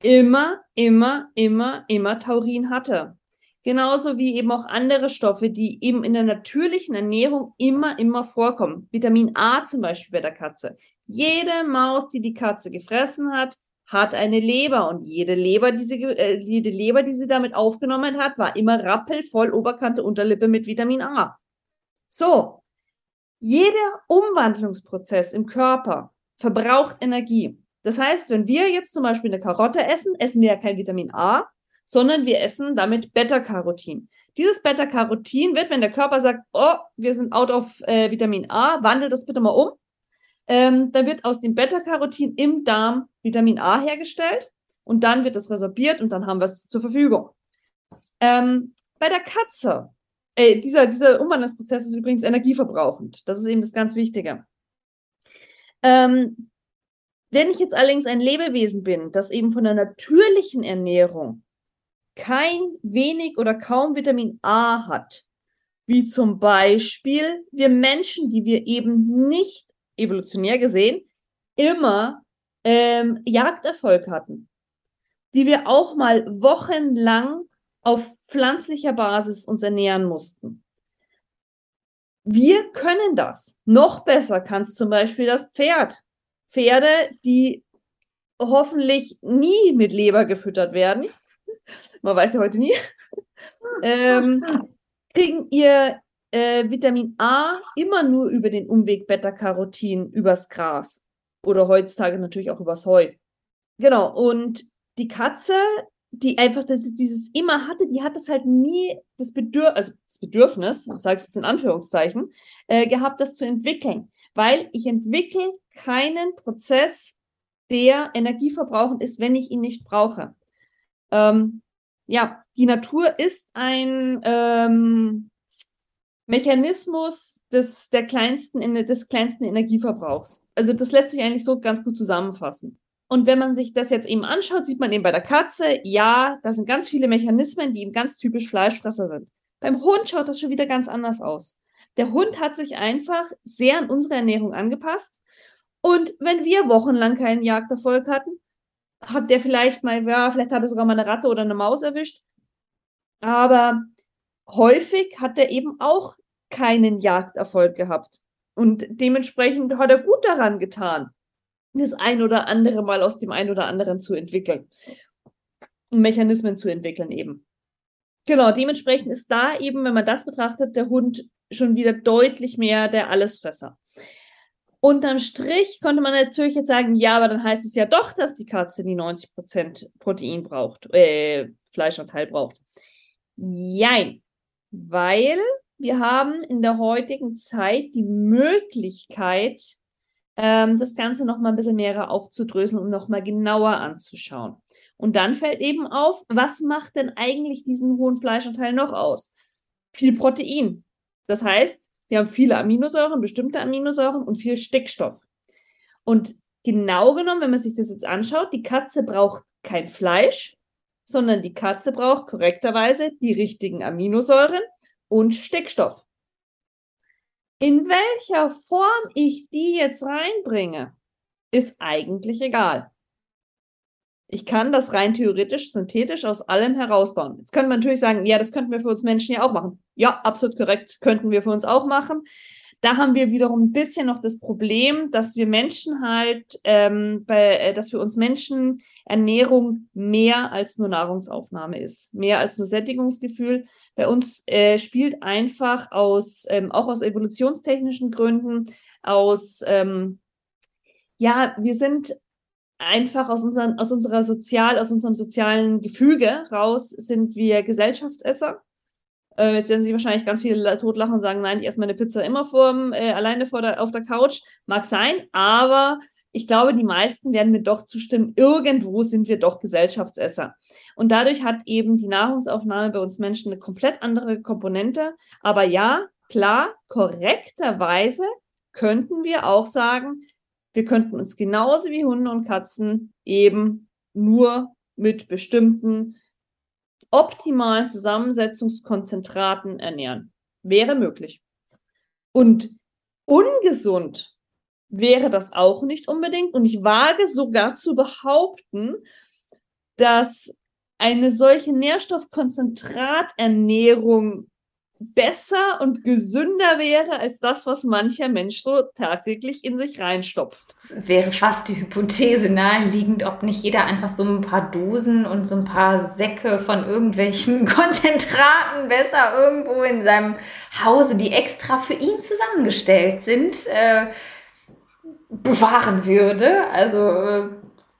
immer, immer, immer, immer Taurin hatte. Genauso wie eben auch andere Stoffe, die eben in der natürlichen Ernährung immer, immer vorkommen. Vitamin A zum Beispiel bei der Katze. Jede Maus, die die Katze gefressen hat, hat eine Leber und jede Leber, die sie, äh, jede Leber, die sie damit aufgenommen hat, war immer rappelvoll Oberkante, Unterlippe mit Vitamin A. So, jeder Umwandlungsprozess im Körper verbraucht Energie. Das heißt, wenn wir jetzt zum Beispiel eine Karotte essen, essen wir ja kein Vitamin A, sondern wir essen damit Beta-Carotin. Dieses Beta-Carotin wird, wenn der Körper sagt, oh, wir sind out of äh, Vitamin A, wandelt das bitte mal um. Ähm, dann wird aus dem Beta-Carotin im Darm Vitamin A hergestellt und dann wird es resorbiert und dann haben wir es zur Verfügung. Ähm, bei der Katze äh, dieser, dieser Umwandlungsprozess ist übrigens energieverbrauchend. Das ist eben das ganz Wichtige. Ähm, wenn ich jetzt allerdings ein Lebewesen bin, das eben von der natürlichen Ernährung kein wenig oder kaum Vitamin A hat, wie zum Beispiel wir Menschen, die wir eben nicht evolutionär gesehen immer ähm, Jagderfolg hatten, die wir auch mal wochenlang auf pflanzlicher Basis uns ernähren mussten. Wir können das. Noch besser kann es zum Beispiel das Pferd. Pferde, die hoffentlich nie mit Leber gefüttert werden, man weiß ja heute nie, ähm, kriegen ihr äh, Vitamin A immer nur über den Umweg Beta-Carotin übers Gras oder heutzutage natürlich auch übers Heu. Genau, und die Katze die einfach das, dieses immer hatte, die hat das halt nie das, Bedürf also das Bedürfnis, ich sage es jetzt in Anführungszeichen, äh, gehabt, das zu entwickeln. Weil ich entwickle keinen Prozess, der energieverbrauchend ist, wenn ich ihn nicht brauche. Ähm, ja, die Natur ist ein ähm, Mechanismus des, der kleinsten, des kleinsten Energieverbrauchs. Also das lässt sich eigentlich so ganz gut zusammenfassen. Und wenn man sich das jetzt eben anschaut, sieht man eben bei der Katze, ja, da sind ganz viele Mechanismen, die eben ganz typisch Fleischfresser sind. Beim Hund schaut das schon wieder ganz anders aus. Der Hund hat sich einfach sehr an unsere Ernährung angepasst. Und wenn wir wochenlang keinen Jagderfolg hatten, hat der vielleicht mal, ja, vielleicht hat er sogar mal eine Ratte oder eine Maus erwischt. Aber häufig hat er eben auch keinen Jagderfolg gehabt. Und dementsprechend hat er gut daran getan, das ein oder andere mal aus dem ein oder anderen zu entwickeln. Mechanismen zu entwickeln eben. Genau, dementsprechend ist da eben, wenn man das betrachtet, der Hund schon wieder deutlich mehr der Allesfresser. Unterm Strich konnte man natürlich jetzt sagen, ja, aber dann heißt es ja doch, dass die Katze die 90% Protein braucht, äh, Fleischanteil braucht. Jein, weil wir haben in der heutigen Zeit die Möglichkeit, ähm, das Ganze noch mal ein bisschen mehr aufzudröseln und noch mal genauer anzuschauen. Und dann fällt eben auf, was macht denn eigentlich diesen hohen Fleischanteil noch aus? Viel Protein. Das heißt, wir haben viele Aminosäuren, bestimmte Aminosäuren und viel Stickstoff. Und genau genommen, wenn man sich das jetzt anschaut, die Katze braucht kein Fleisch, sondern die Katze braucht korrekterweise die richtigen Aminosäuren und Stickstoff. In welcher Form ich die jetzt reinbringe, ist eigentlich egal. Ich kann das rein theoretisch, synthetisch aus allem herausbauen. Jetzt könnte man natürlich sagen, ja, das könnten wir für uns Menschen ja auch machen. Ja, absolut korrekt, könnten wir für uns auch machen. Da haben wir wiederum ein bisschen noch das Problem, dass wir Menschen halt, ähm, bei, äh, dass für uns Menschen Ernährung mehr als nur Nahrungsaufnahme ist, mehr als nur Sättigungsgefühl. Bei uns äh, spielt einfach aus, ähm, auch aus evolutionstechnischen Gründen, aus, ähm, ja, wir sind einfach aus, unseren, aus unserer sozial, aus unserem sozialen Gefüge raus sind wir Gesellschaftsesser. Äh, jetzt werden sich wahrscheinlich ganz viele totlachen und sagen, nein, ich esse meine Pizza immer vorm, äh, alleine vor der, auf der Couch. Mag sein, aber ich glaube, die meisten werden mir doch zustimmen, irgendwo sind wir doch Gesellschaftsesser. Und dadurch hat eben die Nahrungsaufnahme bei uns Menschen eine komplett andere Komponente. Aber ja, klar, korrekterweise könnten wir auch sagen, wir könnten uns genauso wie Hunde und Katzen eben nur mit bestimmten optimalen Zusammensetzungskonzentraten ernähren. Wäre möglich. Und ungesund wäre das auch nicht unbedingt. Und ich wage sogar zu behaupten, dass eine solche Nährstoffkonzentraternährung besser und gesünder wäre als das, was mancher Mensch so tagtäglich in sich reinstopft. Wäre fast die Hypothese naheliegend, ob nicht jeder einfach so ein paar Dosen und so ein paar Säcke von irgendwelchen Konzentraten besser irgendwo in seinem Hause, die extra für ihn zusammengestellt sind, äh, bewahren würde. Also äh,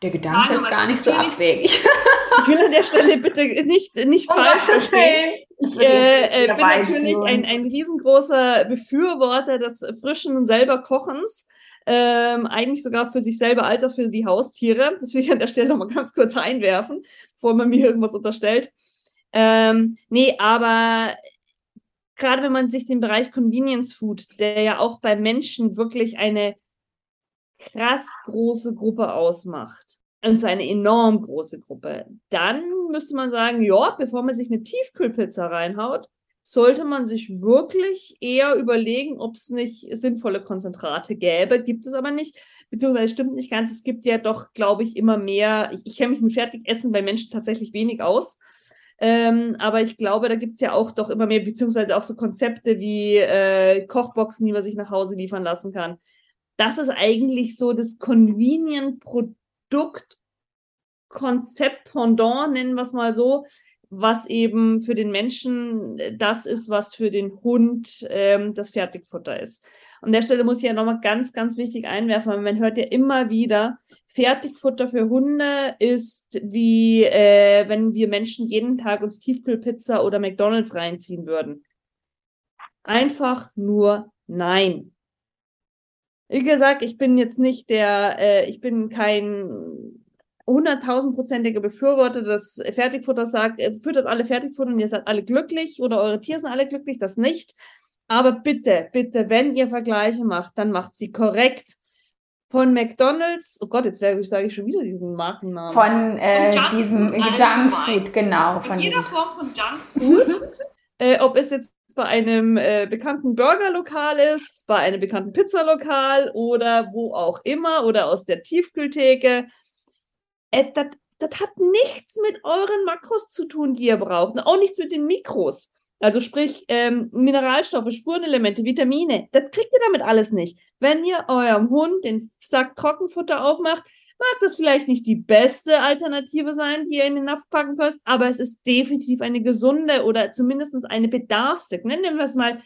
der Gedanke Sagen, ist gar nicht so abwegig. Ich will an der Stelle bitte nicht, nicht falsch verstehen. Ich äh, äh, bin natürlich ein, ein riesengroßer Befürworter des frischen und selber Kochens. Ähm, eigentlich sogar für sich selber als auch für die Haustiere. Das will ich an der Stelle nochmal ganz kurz einwerfen, bevor man mir irgendwas unterstellt. Ähm, nee, aber gerade wenn man sich den Bereich Convenience Food, der ja auch bei Menschen wirklich eine krass große Gruppe ausmacht, und so eine enorm große Gruppe, dann müsste man sagen, ja, bevor man sich eine Tiefkühlpizza reinhaut, sollte man sich wirklich eher überlegen, ob es nicht sinnvolle Konzentrate gäbe. Gibt es aber nicht, beziehungsweise stimmt nicht ganz. Es gibt ja doch, glaube ich, immer mehr. Ich, ich kenne mich mit Fertigessen bei Menschen tatsächlich wenig aus. Ähm, aber ich glaube, da gibt es ja auch doch immer mehr, beziehungsweise auch so Konzepte wie äh, Kochboxen, die man sich nach Hause liefern lassen kann. Das ist eigentlich so das Convenient-Produkt Produktkonzept Pendant, nennen wir es mal so, was eben für den Menschen das ist, was für den Hund ähm, das Fertigfutter ist. An der Stelle muss ich ja nochmal ganz, ganz wichtig einwerfen, weil man hört ja immer wieder, Fertigfutter für Hunde ist wie äh, wenn wir Menschen jeden Tag uns Tiefkühlpizza oder McDonalds reinziehen würden. Einfach nur nein. Wie gesagt, ich bin jetzt nicht der, äh, ich bin kein hunderttausendprozentiger Befürworter des Fertigfutters sagt, äh, füttert alle Fertigfutter und ihr seid alle glücklich oder eure Tiere sind alle glücklich, das nicht. Aber bitte, bitte, wenn ihr Vergleiche macht, dann macht sie korrekt. Von McDonalds, oh Gott, jetzt sage ich schon wieder diesen Markennamen. Von äh, diesem Junkfood, genau. Von jeder Form von Junkfood. äh, ob es jetzt bei einem äh, bekannten Burgerlokal ist, bei einem bekannten Pizzalokal oder wo auch immer oder aus der Tiefkühltheke. Äh, das hat nichts mit euren Makros zu tun, die ihr braucht. Und auch nichts mit den Mikros. Also sprich ähm, Mineralstoffe, Spurenelemente, Vitamine. Das kriegt ihr damit alles nicht. Wenn ihr eurem Hund den Sack Trockenfutter aufmacht, mag das vielleicht nicht die beste Alternative sein, die ihr in den Napf packen könnt, aber es ist definitiv eine gesunde oder zumindest eine bedarfsdeckende, nennen wir es mal,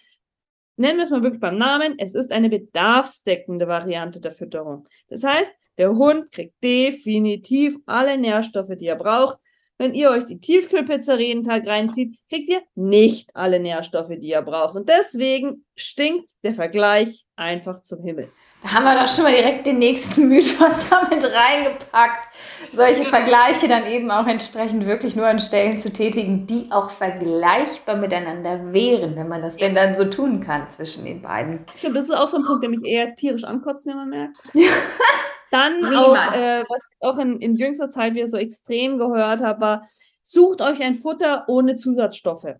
nennen wir es mal wirklich beim Namen, es ist eine bedarfsdeckende Variante der Fütterung. Das heißt, der Hund kriegt definitiv alle Nährstoffe, die er braucht. Wenn ihr euch die Tiefkühlpizza jeden Tag reinzieht, kriegt ihr nicht alle Nährstoffe, die ihr braucht. Und deswegen stinkt der Vergleich einfach zum Himmel. Da haben wir doch schon mal direkt den nächsten Mythos damit reingepackt. Solche Vergleiche dann eben auch entsprechend wirklich nur an Stellen zu tätigen, die auch vergleichbar miteinander wären, wenn man das denn dann so tun kann zwischen den beiden. Stimmt, das ist auch so ein Punkt, der mich eher tierisch ankotzt, wie man merkt. Dann auch, äh, was ich auch in, in jüngster Zeit wieder so extrem gehört habe, war, sucht euch ein Futter ohne Zusatzstoffe.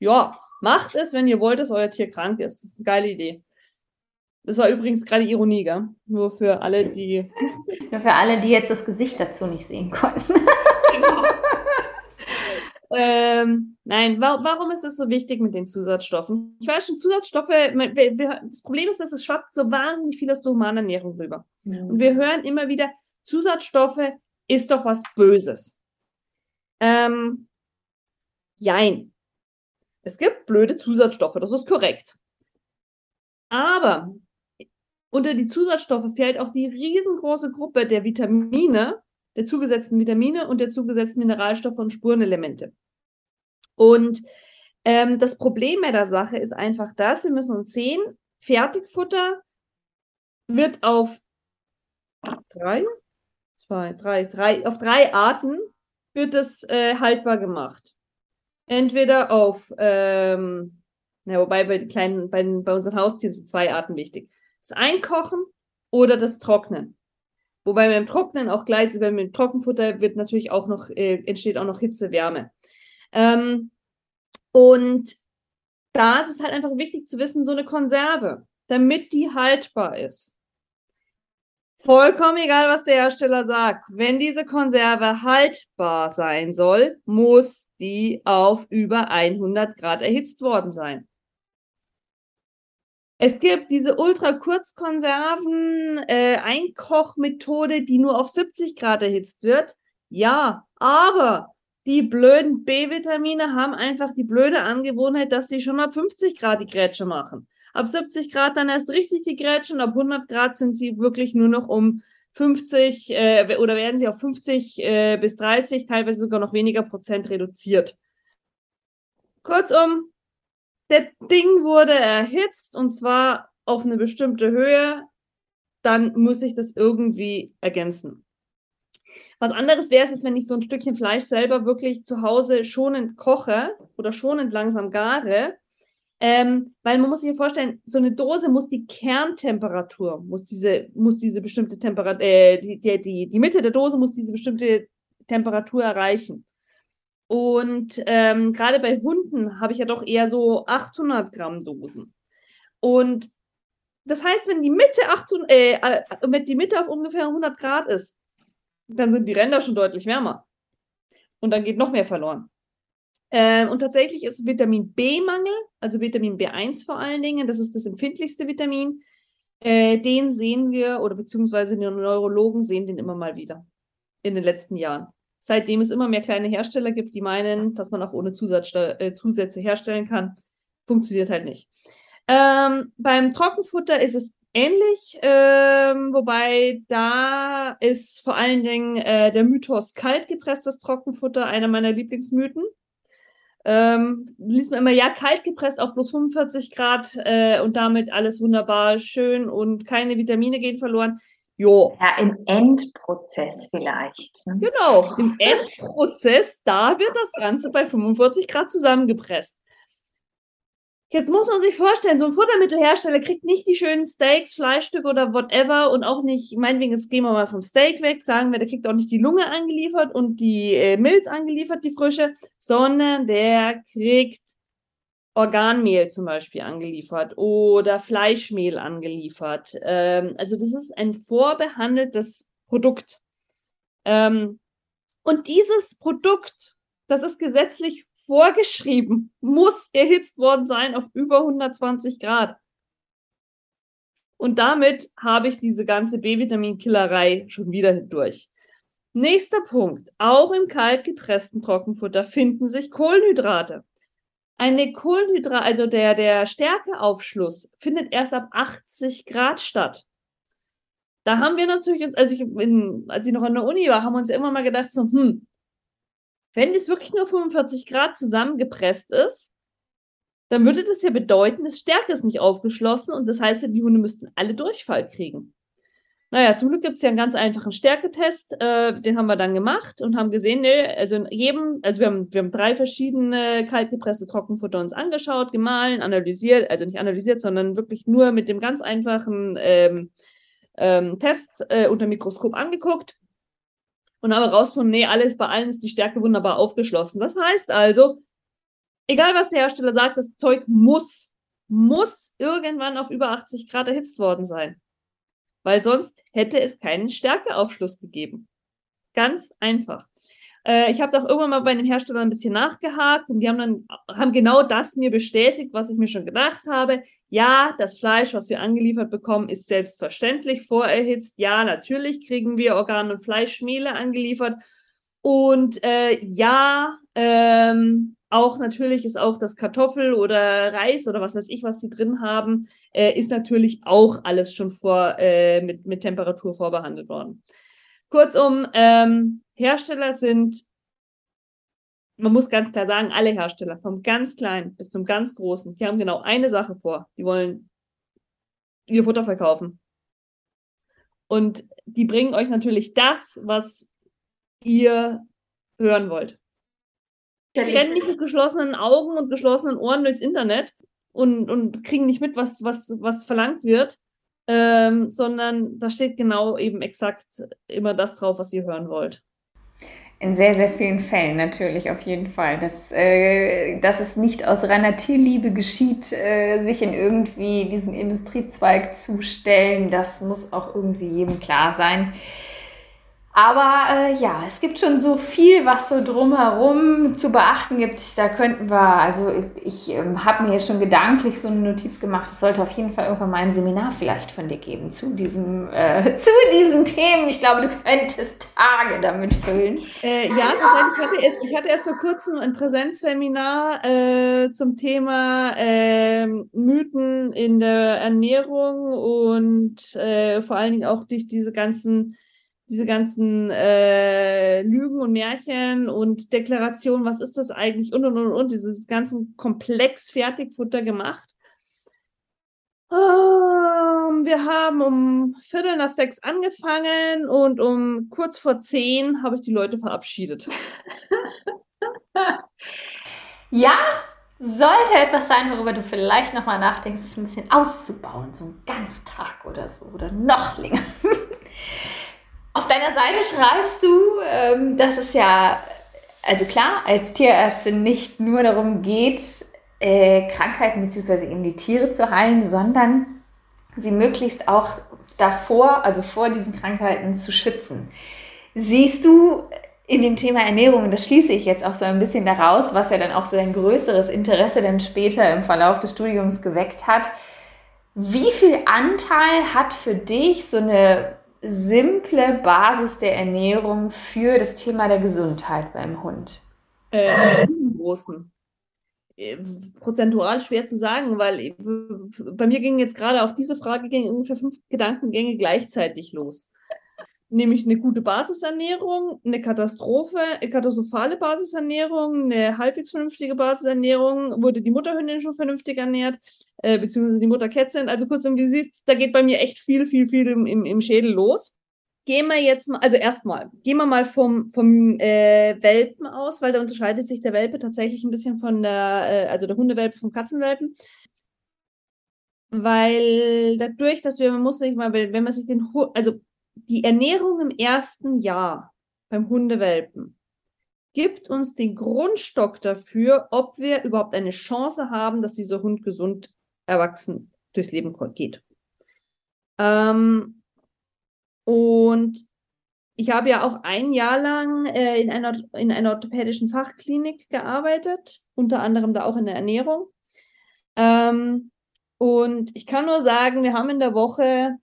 Ja, macht es, wenn ihr wollt, dass euer Tier krank ist. Das ist eine geile Idee. Das war übrigens gerade Ironie, gell? Nur für alle, die. Nur für alle, die jetzt das Gesicht dazu nicht sehen konnten. genau. ähm, nein, wa warum ist es so wichtig mit den Zusatzstoffen? Ich weiß schon, Zusatzstoffe, das Problem ist, dass es schwappt so wahnsinnig viel aus der Humanernährung rüber. Mhm. Und wir hören immer wieder, Zusatzstoffe ist doch was Böses. Ähm, jein. Es gibt blöde Zusatzstoffe, das ist korrekt. Aber unter die Zusatzstoffe fällt auch die riesengroße Gruppe der Vitamine, der zugesetzten Vitamine und der zugesetzten Mineralstoffe und Spurenelemente. Und ähm, das Problem bei der Sache ist einfach das, wir müssen uns sehen, Fertigfutter wird auf drei, zwei, drei, drei, auf drei Arten wird es äh, haltbar gemacht. Entweder auf, ähm, na, wobei bei kleinen, bei, bei unseren Haustieren sind zwei Arten wichtig das Einkochen oder das Trocknen. Wobei beim Trocknen auch gleich, beim Trockenfutter wird natürlich auch noch, äh, entsteht auch noch Hitze, Wärme. Ähm, und da ist es halt einfach wichtig zu wissen, so eine Konserve, damit die haltbar ist. Vollkommen egal, was der Hersteller sagt. Wenn diese Konserve haltbar sein soll, muss die auf über 100 Grad erhitzt worden sein. Es gibt diese ultra-kurzkonserven äh, die nur auf 70 Grad erhitzt wird. Ja, aber die blöden B-Vitamine haben einfach die blöde Angewohnheit, dass sie schon ab 50 Grad die Grätsche machen. Ab 70 Grad dann erst richtig die Grätsche und ab 100 Grad sind sie wirklich nur noch um 50 äh, oder werden sie auf 50 äh, bis 30, teilweise sogar noch weniger Prozent reduziert. Kurzum, der Ding wurde erhitzt und zwar auf eine bestimmte Höhe, dann muss ich das irgendwie ergänzen. Was anderes wäre es jetzt, wenn ich so ein Stückchen Fleisch selber wirklich zu Hause schonend koche oder schonend langsam gare. Ähm, weil man muss sich vorstellen, so eine Dose muss die Kerntemperatur, muss diese, muss diese bestimmte Temperatur, äh, die, die, die Mitte der Dose muss diese bestimmte Temperatur erreichen. Und ähm, gerade bei Hunden habe ich ja doch eher so 800 Gramm Dosen. Und das heißt, wenn die Mitte, 800, äh, äh, wenn die Mitte auf ungefähr 100 Grad ist, dann sind die Ränder schon deutlich wärmer. Und dann geht noch mehr verloren. Äh, und tatsächlich ist Vitamin B-Mangel, also Vitamin B1 vor allen Dingen, das ist das empfindlichste Vitamin, äh, den sehen wir, oder beziehungsweise die Neurologen sehen den immer mal wieder in den letzten Jahren seitdem es immer mehr kleine Hersteller gibt, die meinen, dass man auch ohne Zusatz, äh, Zusätze herstellen kann, funktioniert halt nicht. Ähm, beim Trockenfutter ist es ähnlich, ähm, wobei da ist vor allen Dingen äh, der Mythos kaltgepresstes Trockenfutter einer meiner Lieblingsmythen. Ähm, liest man immer, ja, kaltgepresst auf plus 45 Grad äh, und damit alles wunderbar schön und keine Vitamine gehen verloren. Jo. Ja, im Endprozess vielleicht. Ne? Genau, im Endprozess, da wird das Ganze bei 45 Grad zusammengepresst. Jetzt muss man sich vorstellen, so ein Futtermittelhersteller kriegt nicht die schönen Steaks, Fleischstücke oder whatever und auch nicht, meinetwegen, jetzt gehen wir mal vom Steak weg, sagen wir, der kriegt auch nicht die Lunge angeliefert und die äh, Milz angeliefert, die frische, sondern der kriegt Organmehl zum Beispiel angeliefert oder Fleischmehl angeliefert. Ähm, also das ist ein vorbehandeltes Produkt. Ähm, und dieses Produkt, das ist gesetzlich vorgeschrieben, muss erhitzt worden sein auf über 120 Grad. Und damit habe ich diese ganze B-Vitamin-Killerei schon wieder durch. Nächster Punkt. Auch im kalt gepressten Trockenfutter finden sich Kohlenhydrate. Eine Kohlenhydrat, also der, der Stärkeaufschluss, findet erst ab 80 Grad statt. Da haben wir natürlich, also ich, in, als ich noch an der Uni war, haben wir uns immer mal gedacht, so, hm, wenn das wirklich nur 45 Grad zusammengepresst ist, dann würde das ja bedeuten, das Stärke ist nicht aufgeschlossen und das heißt ja, die Hunde müssten alle Durchfall kriegen. Naja, zum Glück gibt es ja einen ganz einfachen Stärketest, äh, den haben wir dann gemacht und haben gesehen, nee, also in jedem, also wir haben, wir haben drei verschiedene kaltgepresste Trockenfutter uns angeschaut, gemahlen, analysiert, also nicht analysiert, sondern wirklich nur mit dem ganz einfachen ähm, ähm, Test äh, unter Mikroskop angeguckt und haben herausgefunden, nee, alles bei allen ist die Stärke wunderbar aufgeschlossen. Das heißt also, egal was der Hersteller sagt, das Zeug muss, muss irgendwann auf über 80 Grad erhitzt worden sein. Weil sonst hätte es keinen Stärkeaufschluss gegeben. Ganz einfach. Äh, ich habe doch irgendwann mal bei einem Hersteller ein bisschen nachgehakt und die haben dann haben genau das mir bestätigt, was ich mir schon gedacht habe. Ja, das Fleisch, was wir angeliefert bekommen, ist selbstverständlich vorerhitzt. Ja, natürlich kriegen wir Organ- und Fleischschmiele angeliefert. Und äh, ja, ähm, auch natürlich ist auch das Kartoffel oder Reis oder was weiß ich, was sie drin haben, äh, ist natürlich auch alles schon vor, äh, mit, mit Temperatur vorbehandelt worden. Kurzum, ähm, Hersteller sind, man muss ganz klar sagen, alle Hersteller, vom ganz kleinen bis zum ganz großen, die haben genau eine Sache vor. Die wollen ihr Futter verkaufen. Und die bringen euch natürlich das, was ihr hören wollt rennen nicht mit geschlossenen Augen und geschlossenen Ohren durchs Internet und, und kriegen nicht mit, was, was, was verlangt wird, ähm, sondern da steht genau eben exakt immer das drauf, was ihr hören wollt. In sehr, sehr vielen Fällen natürlich, auf jeden Fall. Dass, äh, dass es nicht aus reiner Tierliebe geschieht, äh, sich in irgendwie diesen Industriezweig zu stellen, das muss auch irgendwie jedem klar sein. Aber äh, ja, es gibt schon so viel, was so drumherum zu beachten gibt. Da könnten wir, also ich, ich ähm, habe mir jetzt schon gedanklich so eine Notiz gemacht. Es sollte auf jeden Fall irgendwann mal ein Seminar vielleicht von dir geben zu diesem, äh, zu diesen Themen. Ich glaube, du könntest Tage damit füllen. Äh, ja, tatsächlich hatte ich, ich hatte erst vor kurzem ein Präsenzseminar äh, zum Thema ähm, Mythen in der Ernährung und äh, vor allen Dingen auch durch diese ganzen diese ganzen äh, Lügen und Märchen und Deklarationen, was ist das eigentlich und und und und, dieses ganzen Komplex Fertigfutter gemacht. Um, wir haben um Viertel nach sechs angefangen und um kurz vor zehn habe ich die Leute verabschiedet. ja, sollte etwas sein, worüber du vielleicht nochmal nachdenkst, es ein bisschen auszubauen, so einen Ganztag oder so oder noch länger. Deiner Seite schreibst du, ähm, dass es ja, also klar, als Tierärztin nicht nur darum geht, äh, Krankheiten bzw. eben die Tiere zu heilen, sondern sie möglichst auch davor, also vor diesen Krankheiten zu schützen. Siehst du in dem Thema Ernährung, und das schließe ich jetzt auch so ein bisschen daraus, was ja dann auch so ein größeres Interesse dann später im Verlauf des Studiums geweckt hat, wie viel Anteil hat für dich so eine simple Basis der Ernährung für das Thema der Gesundheit beim Hund? Äh, großen. Äh, prozentual schwer zu sagen, weil bei mir gingen jetzt gerade auf diese Frage ungefähr fünf Gedankengänge gleichzeitig los nämlich eine gute Basisernährung, eine Katastrophe, eine katastrophale Basisernährung, eine halbwegs vernünftige Basisernährung, wurde die Mutterhündin schon vernünftig ernährt, äh, beziehungsweise die Mutterkätzchen. Also kurzum, wie du siehst, da geht bei mir echt viel, viel, viel im, im, im Schädel los. Gehen wir jetzt mal, also erstmal, gehen wir mal vom, vom äh, Welpen aus, weil da unterscheidet sich der Welpe tatsächlich ein bisschen von der, äh, also der Hundewelpe vom Katzenwelpen weil dadurch, dass wir, man muss sich mal, wenn man sich den, also die Ernährung im ersten Jahr beim Hundewelpen gibt uns den Grundstock dafür, ob wir überhaupt eine Chance haben, dass dieser Hund gesund erwachsen durchs Leben geht. Ähm, und ich habe ja auch ein Jahr lang äh, in, einer, in einer orthopädischen Fachklinik gearbeitet, unter anderem da auch in der Ernährung. Ähm, und ich kann nur sagen, wir haben in der Woche,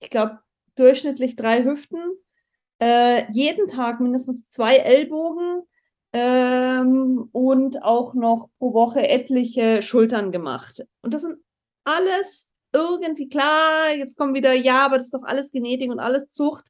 ich glaube, durchschnittlich drei Hüften, äh, jeden Tag mindestens zwei Ellbogen ähm, und auch noch pro Woche etliche Schultern gemacht. Und das sind alles irgendwie klar, jetzt kommen wieder, ja, aber das ist doch alles Genetik und alles Zucht.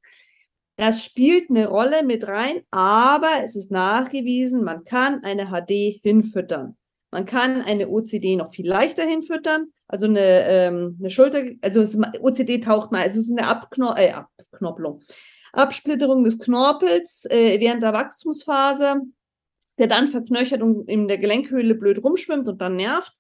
Das spielt eine Rolle mit rein, aber es ist nachgewiesen, man kann eine HD hinfüttern. Man kann eine OCD noch viel leichter hinfüttern, also eine, ähm, eine Schulter, also es, OCD taucht mal, also es ist eine Abkno äh, Abknopplung, Absplitterung des Knorpels äh, während der Wachstumsphase, der dann verknöchert und in der Gelenkhöhle blöd rumschwimmt und dann nervt.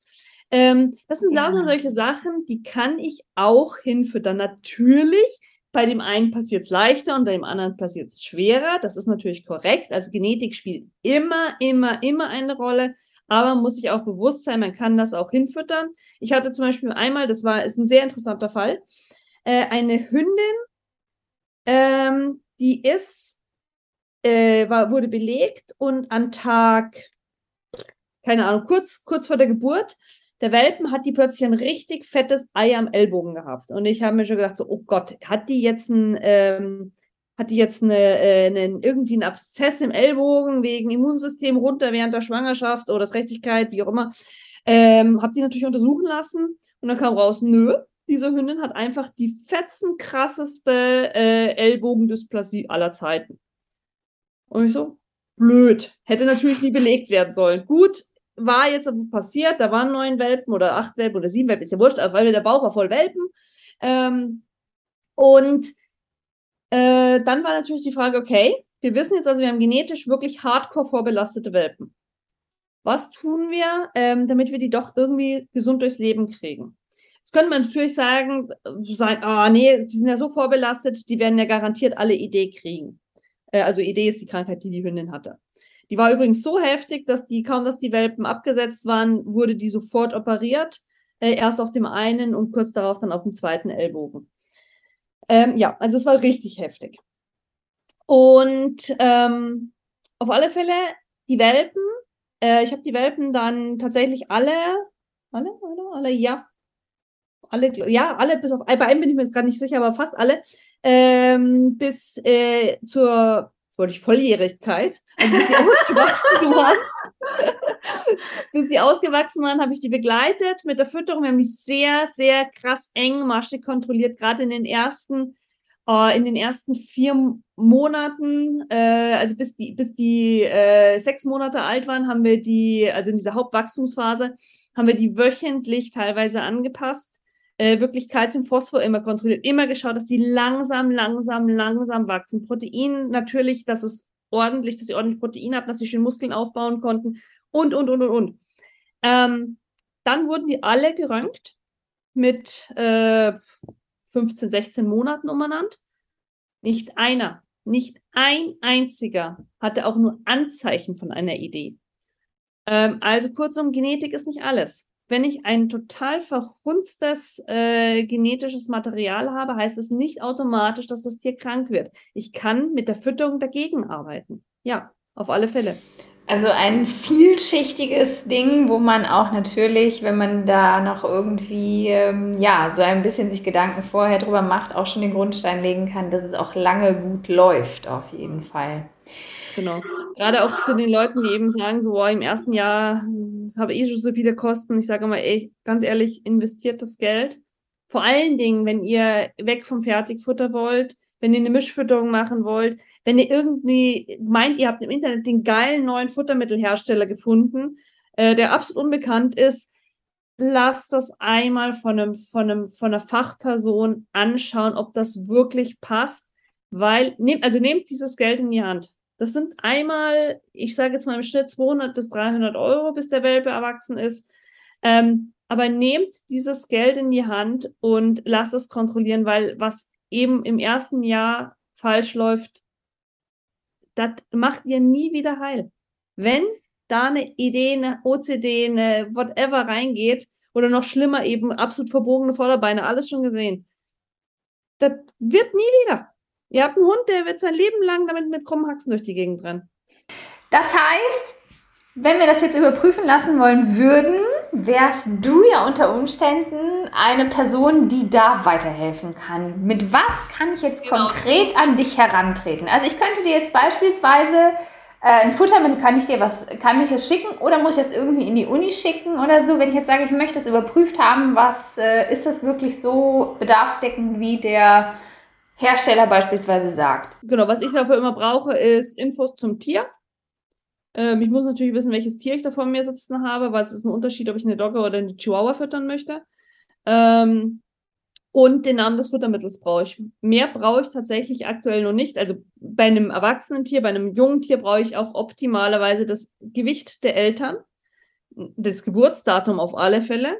Ähm, das sind lauter ja. solche Sachen, die kann ich auch hinfüttern. Natürlich, bei dem einen passiert es leichter und bei dem anderen passiert es schwerer. Das ist natürlich korrekt. Also Genetik spielt immer, immer, immer eine Rolle. Aber man muss sich auch bewusst sein, man kann das auch hinfüttern. Ich hatte zum Beispiel einmal, das war, ist ein sehr interessanter Fall, äh, eine Hündin, ähm, die ist, äh, war, wurde belegt und an Tag, keine Ahnung, kurz, kurz vor der Geburt, der Welpen hat die plötzlich ein richtig fettes Ei am Ellbogen gehabt. Und ich habe mir schon gedacht, so, oh Gott, hat die jetzt ein, ähm, hat die jetzt eine, äh, eine, irgendwie einen Abszess im Ellbogen wegen Immunsystem runter während der Schwangerschaft oder Trächtigkeit, wie auch immer. Ähm, hab die natürlich untersuchen lassen und dann kam raus, nö, diese Hündin hat einfach die fetzenkrasseste äh, Ellbogendysplasie aller Zeiten. Und ich so, blöd. Hätte natürlich nie belegt werden sollen. Gut, war jetzt passiert, da waren neun Welpen oder acht Welpen oder sieben Welpen, ist ja wurscht, weil der Bauch war voll Welpen. Ähm, und äh, dann war natürlich die Frage, okay, wir wissen jetzt also, wir haben genetisch wirklich hardcore vorbelastete Welpen. Was tun wir, ähm, damit wir die doch irgendwie gesund durchs Leben kriegen? Jetzt könnte man natürlich sagen, sagen, ah nee, die sind ja so vorbelastet, die werden ja garantiert alle Idee kriegen. Äh, also Idee ist die Krankheit, die die Hündin hatte. Die war übrigens so heftig, dass die, kaum dass die Welpen abgesetzt waren, wurde die sofort operiert. Äh, erst auf dem einen und kurz darauf dann auf dem zweiten Ellbogen. Ähm, ja, also es war richtig heftig. Und ähm, auf alle Fälle, die Welpen, äh, ich habe die Welpen dann tatsächlich alle, alle, alle, alle, ja, alle, ja, alle, bis auf, bei einem bin ich mir jetzt gerade nicht sicher, aber fast alle, ähm, bis äh, zur wollte ich Volljährigkeit, also bis sie ausgewachsen waren. bis sie ausgewachsen waren, habe ich die begleitet mit der Fütterung. Wir haben die sehr, sehr krass engmaschig kontrolliert, gerade in den ersten, äh, in den ersten vier Monaten, äh, also bis die, bis die äh, sechs Monate alt waren, haben wir die, also in dieser Hauptwachstumsphase, haben wir die wöchentlich teilweise angepasst äh, wirklich Kalzium, Phosphor immer kontrolliert, immer geschaut, dass die langsam, langsam, langsam wachsen. Protein natürlich, dass es ordentlich, dass sie ordentlich Protein hatten, dass sie schön Muskeln aufbauen konnten und, und, und, und, und. Ähm, dann wurden die alle geröntgt mit äh, 15, 16 Monaten umeinander. Nicht einer, nicht ein einziger hatte auch nur Anzeichen von einer Idee. Ähm, also kurzum, Genetik ist nicht alles wenn ich ein total verhunztes äh, genetisches Material habe, heißt es nicht automatisch, dass das Tier krank wird. Ich kann mit der Fütterung dagegen arbeiten. Ja, auf alle Fälle. Also ein vielschichtiges Ding, wo man auch natürlich, wenn man da noch irgendwie, ähm, ja, so ein bisschen sich Gedanken vorher drüber macht, auch schon den Grundstein legen kann, dass es auch lange gut läuft, auf jeden Fall. Genau. Gerade auch zu den Leuten, die eben sagen, so, boah, im ersten Jahr, habe ich schon so viele Kosten. Ich sage immer, ey, ganz ehrlich, investiert das Geld. Vor allen Dingen, wenn ihr weg vom Fertigfutter wollt, wenn ihr eine Mischfütterung machen wollt, wenn ihr irgendwie meint, ihr habt im Internet den geilen neuen Futtermittelhersteller gefunden, äh, der absolut unbekannt ist, lasst das einmal von, einem, von, einem, von einer Fachperson anschauen, ob das wirklich passt. Weil, nehmt, also nehmt dieses Geld in die Hand. Das sind einmal, ich sage jetzt mal im Schnitt 200 bis 300 Euro, bis der Welpe erwachsen ist. Ähm, aber nehmt dieses Geld in die Hand und lasst es kontrollieren, weil was eben im ersten Jahr falsch läuft, das macht ihr nie wieder heil. Wenn da eine Idee, eine OCD, eine whatever reingeht oder noch schlimmer eben absolut verbogene Vorderbeine, alles schon gesehen, das wird nie wieder. Ihr habt einen Hund, der wird sein Leben lang damit mit krummen Haxen durch die Gegend rennen. Das heißt, wenn wir das jetzt überprüfen lassen wollen würden, wärst du ja unter Umständen eine Person, die da weiterhelfen kann. Mit was kann ich jetzt genau. konkret an dich herantreten? Also ich könnte dir jetzt beispielsweise äh, ein Futtermittel, kann ich dir was, kann ich es schicken oder muss ich das irgendwie in die Uni schicken oder so? Wenn ich jetzt sage, ich möchte es überprüft haben, was äh, ist das wirklich so bedarfsdeckend wie der Hersteller beispielsweise sagt. Genau, was ich dafür immer brauche, ist Infos zum Tier. Ähm, ich muss natürlich wissen, welches Tier ich da vor mir sitzen habe, weil es ist ein Unterschied, ob ich eine Dogge oder eine Chihuahua füttern möchte. Ähm, und den Namen des Futtermittels brauche ich. Mehr brauche ich tatsächlich aktuell noch nicht. Also bei einem erwachsenen Tier, bei einem jungen Tier brauche ich auch optimalerweise das Gewicht der Eltern, das Geburtsdatum auf alle Fälle.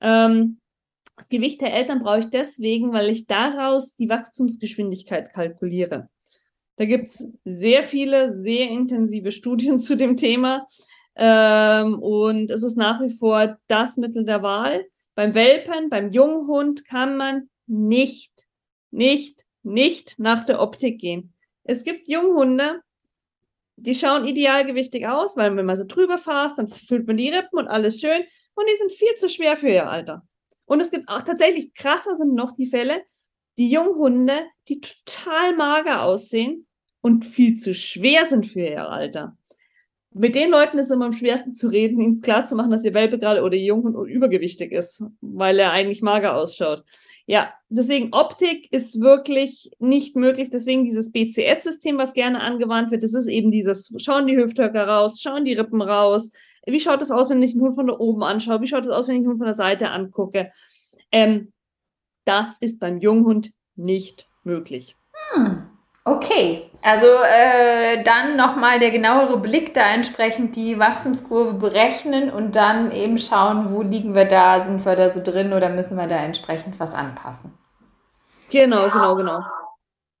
Ähm, das Gewicht der Eltern brauche ich deswegen, weil ich daraus die Wachstumsgeschwindigkeit kalkuliere. Da gibt es sehr viele, sehr intensive Studien zu dem Thema. Ähm, und es ist nach wie vor das Mittel der Wahl. Beim Welpen, beim Junghund kann man nicht, nicht, nicht nach der Optik gehen. Es gibt Junghunde, die schauen idealgewichtig aus, weil wenn man sie drüber fasst, dann füllt man die Rippen und alles schön. Und die sind viel zu schwer für ihr Alter. Und es gibt auch tatsächlich krasser sind noch die Fälle, die Junghunde, die total mager aussehen und viel zu schwer sind für ihr Alter mit den Leuten ist es immer am schwersten zu reden, ihnen klar zu machen, dass ihr Welpe gerade oder ihr Junghund übergewichtig ist, weil er eigentlich mager ausschaut. Ja, deswegen Optik ist wirklich nicht möglich. Deswegen dieses BCS-System, was gerne angewandt wird, das ist eben dieses, schauen die Hüfthöcker raus, schauen die Rippen raus. Wie schaut es aus, wenn ich einen Hund von da oben anschaue? Wie schaut es aus, wenn ich einen Hund von der Seite angucke? Ähm, das ist beim Junghund nicht möglich. Hm. Okay, also äh, dann nochmal der genauere Blick da entsprechend die Wachstumskurve berechnen und dann eben schauen, wo liegen wir da, sind wir da so drin oder müssen wir da entsprechend was anpassen. Genau, genau, genau.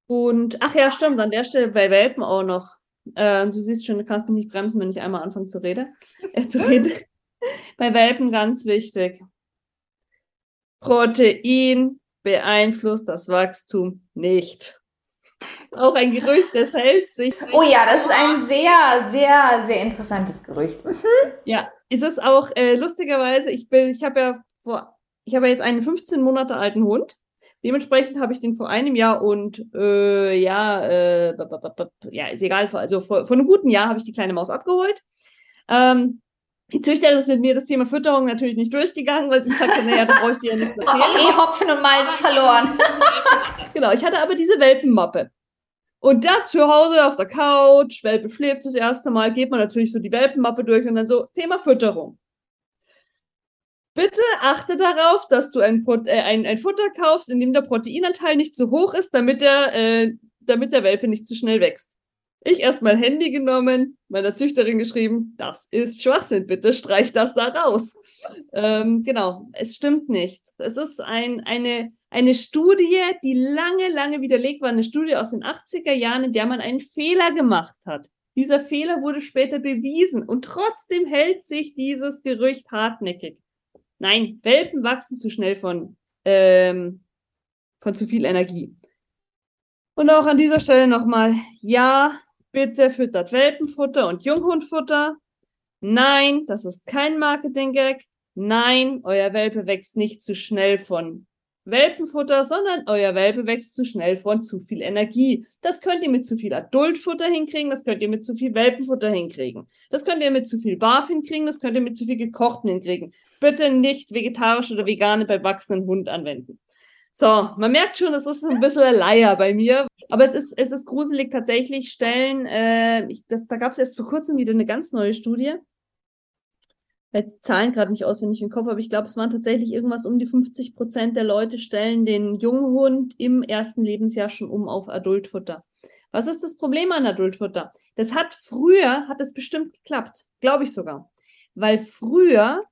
Und ach ja, stimmt, an der Stelle bei Welpen auch noch. Äh, du siehst schon, du kannst mich nicht bremsen, wenn ich einmal anfange zu, rede, äh, zu reden. bei Welpen ganz wichtig. Protein beeinflusst das Wachstum nicht auch ein Gerücht, das hält sich. Oh ja, das ist ein sehr, sehr, sehr interessantes Gerücht. Mhm. Ja, ist es auch äh, lustigerweise, ich bin, ich habe ja vor, ich habe ja jetzt einen 15 Monate alten Hund. Dementsprechend habe ich den vor einem Jahr und äh, ja, äh, ja, ist egal, also vor, vor einem guten Jahr habe ich die kleine Maus abgeholt. Ähm, die Züchterin ist mit mir das Thema Fütterung natürlich nicht durchgegangen, weil sie sagte, naja, da brauche ich dir ja nicht erzählen. eh Hopfen und Malz verloren. genau, ich hatte aber diese Welpenmappe. Und da zu Hause auf der Couch, Welpe schläft das erste Mal, geht man natürlich so die Welpenmappe durch und dann so Thema Fütterung. Bitte achte darauf, dass du ein, äh, ein, ein Futter kaufst, in dem der Proteinanteil nicht zu hoch ist, damit der, äh, damit der Welpe nicht zu schnell wächst. Ich erstmal Handy genommen, meiner Züchterin geschrieben, das ist Schwachsinn, bitte streich das da raus. Ähm, genau, es stimmt nicht. Es ist ein, eine, eine Studie, die lange, lange widerlegt war, eine Studie aus den 80er Jahren, in der man einen Fehler gemacht hat. Dieser Fehler wurde später bewiesen und trotzdem hält sich dieses Gerücht hartnäckig. Nein, Welpen wachsen zu schnell von, ähm, von zu viel Energie. Und auch an dieser Stelle nochmal, ja, Bitte füttert Welpenfutter und Junghundfutter. Nein, das ist kein Marketing-Gag. Nein, euer Welpe wächst nicht zu schnell von Welpenfutter, sondern euer Welpe wächst zu schnell von zu viel Energie. Das könnt ihr mit zu viel Adultfutter hinkriegen, das könnt ihr mit zu viel Welpenfutter hinkriegen. Das könnt ihr mit zu viel Barf hinkriegen, das könnt ihr mit zu viel gekochten hinkriegen. Bitte nicht vegetarisch oder vegane bei wachsenden Hund anwenden. So, man merkt schon, es ist ein bisschen ein Leier bei mir. Aber es ist, es ist gruselig tatsächlich. Stellen, äh, ich, das, da gab es erst vor kurzem wieder eine ganz neue Studie. Die Zahlen gerade nicht auswendig im Kopf, aber ich glaube, es waren tatsächlich irgendwas um die 50 Prozent der Leute stellen den Junghund im ersten Lebensjahr schon um auf Adultfutter. Was ist das Problem an Adultfutter? Das hat früher, hat das bestimmt geklappt. Glaube ich sogar. Weil früher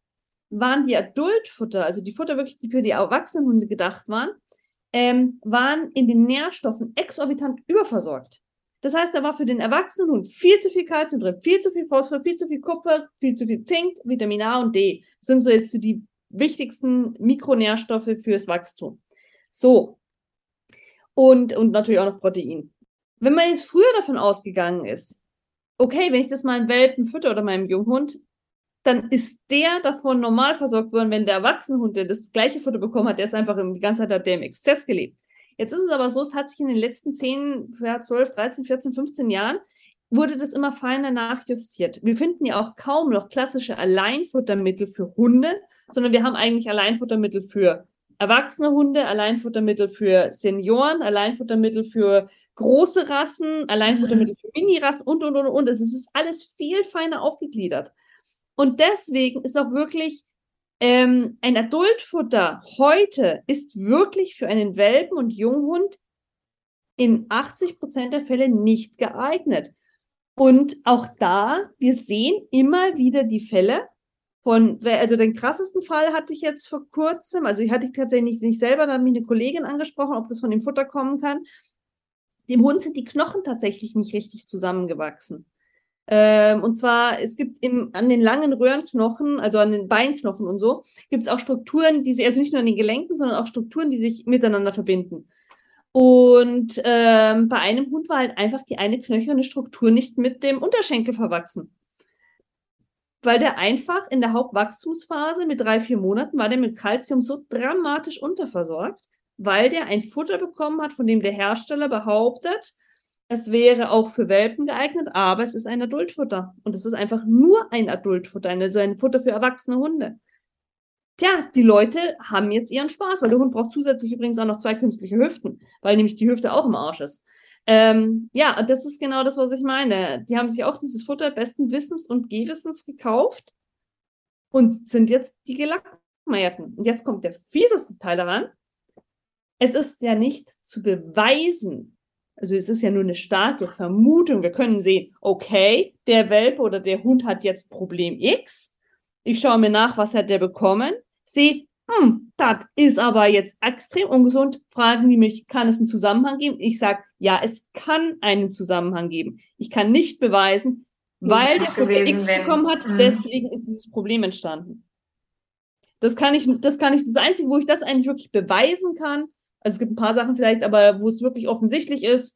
waren die Adultfutter, also die Futter wirklich, die für die Erwachsenenhunde gedacht waren, ähm, waren in den Nährstoffen exorbitant überversorgt. Das heißt, da war für den Erwachsenenhund viel zu viel Kalzium drin, viel zu viel Phosphor, viel zu viel Kupfer, viel zu viel Zink, Vitamin A und D. Das sind so jetzt die wichtigsten Mikronährstoffe fürs Wachstum. So. Und, und natürlich auch noch Protein. Wenn man jetzt früher davon ausgegangen ist, okay, wenn ich das meinem Welpen fütter oder meinem Junghund, dann ist der davon normal versorgt worden, wenn der Erwachsenenhund, der das gleiche Futter bekommen hat, der ist einfach die ganze Zeit hat der im Exzess gelebt. Jetzt ist es aber so, es hat sich in den letzten 10, 12, 13, 14, 15 Jahren wurde das immer feiner nachjustiert. Wir finden ja auch kaum noch klassische Alleinfuttermittel für Hunde, sondern wir haben eigentlich Alleinfuttermittel für erwachsene Hunde, Alleinfuttermittel für Senioren, Alleinfuttermittel für große Rassen, Alleinfuttermittel für Mini-Rassen und, und, und, und. Es ist alles viel feiner aufgegliedert. Und deswegen ist auch wirklich ähm, ein Adultfutter heute ist wirklich für einen Welpen- und Junghund in 80 Prozent der Fälle nicht geeignet. Und auch da, wir sehen immer wieder die Fälle von, also den krassesten Fall hatte ich jetzt vor kurzem, also ich hatte ich tatsächlich nicht selber, da hat mich eine Kollegin angesprochen, ob das von dem Futter kommen kann. Dem Hund sind die Knochen tatsächlich nicht richtig zusammengewachsen. Ähm, und zwar, es gibt im, an den langen Röhrenknochen, also an den Beinknochen und so, gibt es auch Strukturen, die sich, also nicht nur an den Gelenken, sondern auch Strukturen, die sich miteinander verbinden. Und ähm, bei einem Hund war halt einfach die eine knöcherne Struktur nicht mit dem Unterschenkel verwachsen. Weil der einfach in der Hauptwachstumsphase mit drei, vier Monaten war der mit Kalzium so dramatisch unterversorgt, weil der ein Futter bekommen hat, von dem der Hersteller behauptet, es wäre auch für Welpen geeignet, aber es ist ein Adultfutter. Und es ist einfach nur ein Adultfutter, also ein Futter für erwachsene Hunde. Tja, die Leute haben jetzt ihren Spaß, weil der Hund braucht zusätzlich übrigens auch noch zwei künstliche Hüften, weil nämlich die Hüfte auch im Arsch ist. Ähm, ja, das ist genau das, was ich meine. Die haben sich auch dieses Futter besten Wissens und Gehwissens gekauft und sind jetzt die Gelackmeierten. Und jetzt kommt der fieseste Teil daran. Es ist ja nicht zu beweisen, also es ist ja nur eine starke Vermutung. Wir können sehen, okay, der Welpe oder der Hund hat jetzt Problem X. Ich schaue mir nach, was hat der bekommen. Sehe, hm, das ist aber jetzt extrem ungesund. Fragen die mich, kann es einen Zusammenhang geben? Ich sage, ja, es kann einen Zusammenhang geben. Ich kann nicht beweisen, weil der Futter X wenn. bekommen hat, mhm. deswegen ist dieses Problem entstanden. Das kann ich, das kann ich, das Einzige, wo ich das eigentlich wirklich beweisen kann, also es gibt ein paar Sachen vielleicht, aber wo es wirklich offensichtlich ist.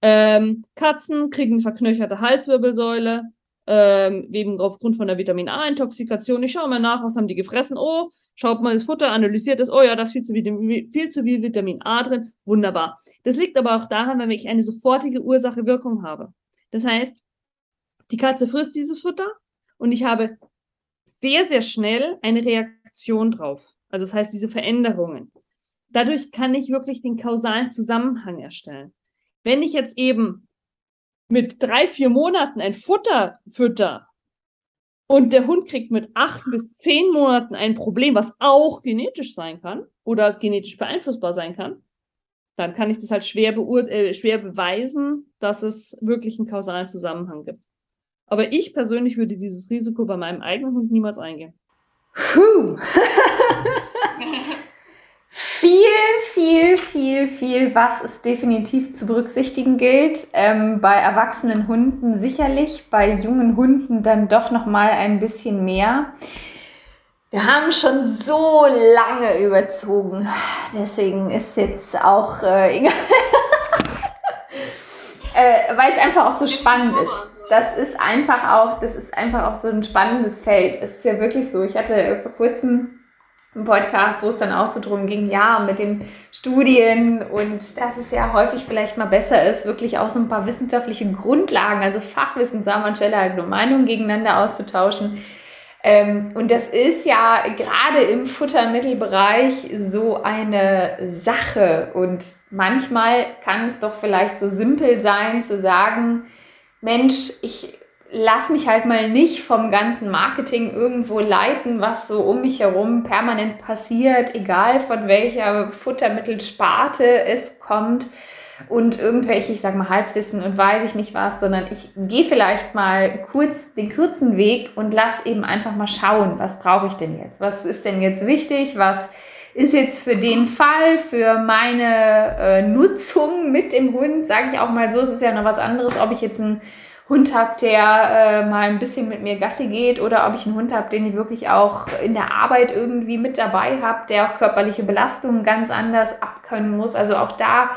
Ähm, Katzen kriegen verknöcherte Halswirbelsäule, ähm, eben aufgrund von der Vitamin A-Intoxikation. Ich schaue mal nach, was haben die gefressen. Oh, schaut mal das Futter, analysiert es. Oh ja, da ist viel zu, viel zu viel Vitamin A drin. Wunderbar. Das liegt aber auch daran, wenn ich eine sofortige Ursache-Wirkung habe. Das heißt, die Katze frisst dieses Futter und ich habe sehr, sehr schnell eine Reaktion drauf. Also das heißt, diese Veränderungen dadurch kann ich wirklich den kausalen Zusammenhang erstellen. Wenn ich jetzt eben mit drei, vier Monaten ein Futter fütter und der Hund kriegt mit acht bis zehn Monaten ein Problem, was auch genetisch sein kann oder genetisch beeinflussbar sein kann, dann kann ich das halt schwer, äh, schwer beweisen, dass es wirklich einen kausalen Zusammenhang gibt. Aber ich persönlich würde dieses Risiko bei meinem eigenen Hund niemals eingehen. Puh. viel, viel, viel, viel, was es definitiv zu berücksichtigen gilt. Ähm, bei erwachsenen Hunden sicherlich, bei jungen Hunden dann doch noch mal ein bisschen mehr. Wir haben schon so lange überzogen, deswegen ist jetzt auch äh, äh, weil es einfach auch so spannend ist. Das ist einfach auch, das ist einfach auch so ein spannendes Feld. Es ist ja wirklich so. Ich hatte vor kurzem im Podcast, wo es dann auch so drum ging, ja, mit den Studien und dass es ja häufig vielleicht mal besser ist, wirklich auch so ein paar wissenschaftliche Grundlagen, also Fachwissen, sagen wir anstelle halt nur Meinungen gegeneinander auszutauschen. Ähm, und das ist ja gerade im Futtermittelbereich so eine Sache. Und manchmal kann es doch vielleicht so simpel sein zu sagen, Mensch, ich lass mich halt mal nicht vom ganzen Marketing irgendwo leiten, was so um mich herum permanent passiert, egal von welcher Futtermittelsparte es kommt und irgendwelche, ich sag mal, Halbwissen und weiß ich nicht was, sondern ich gehe vielleicht mal kurz den kurzen Weg und lass eben einfach mal schauen, was brauche ich denn jetzt? Was ist denn jetzt wichtig? Was ist jetzt für den Fall, für meine äh, Nutzung mit dem Hund, sage ich auch mal so, es ist ja noch was anderes, ob ich jetzt ein Hund habe, der äh, mal ein bisschen mit mir Gassi geht oder ob ich einen Hund habe, den ich wirklich auch in der Arbeit irgendwie mit dabei habe, der auch körperliche Belastungen ganz anders abkönnen muss. Also auch da,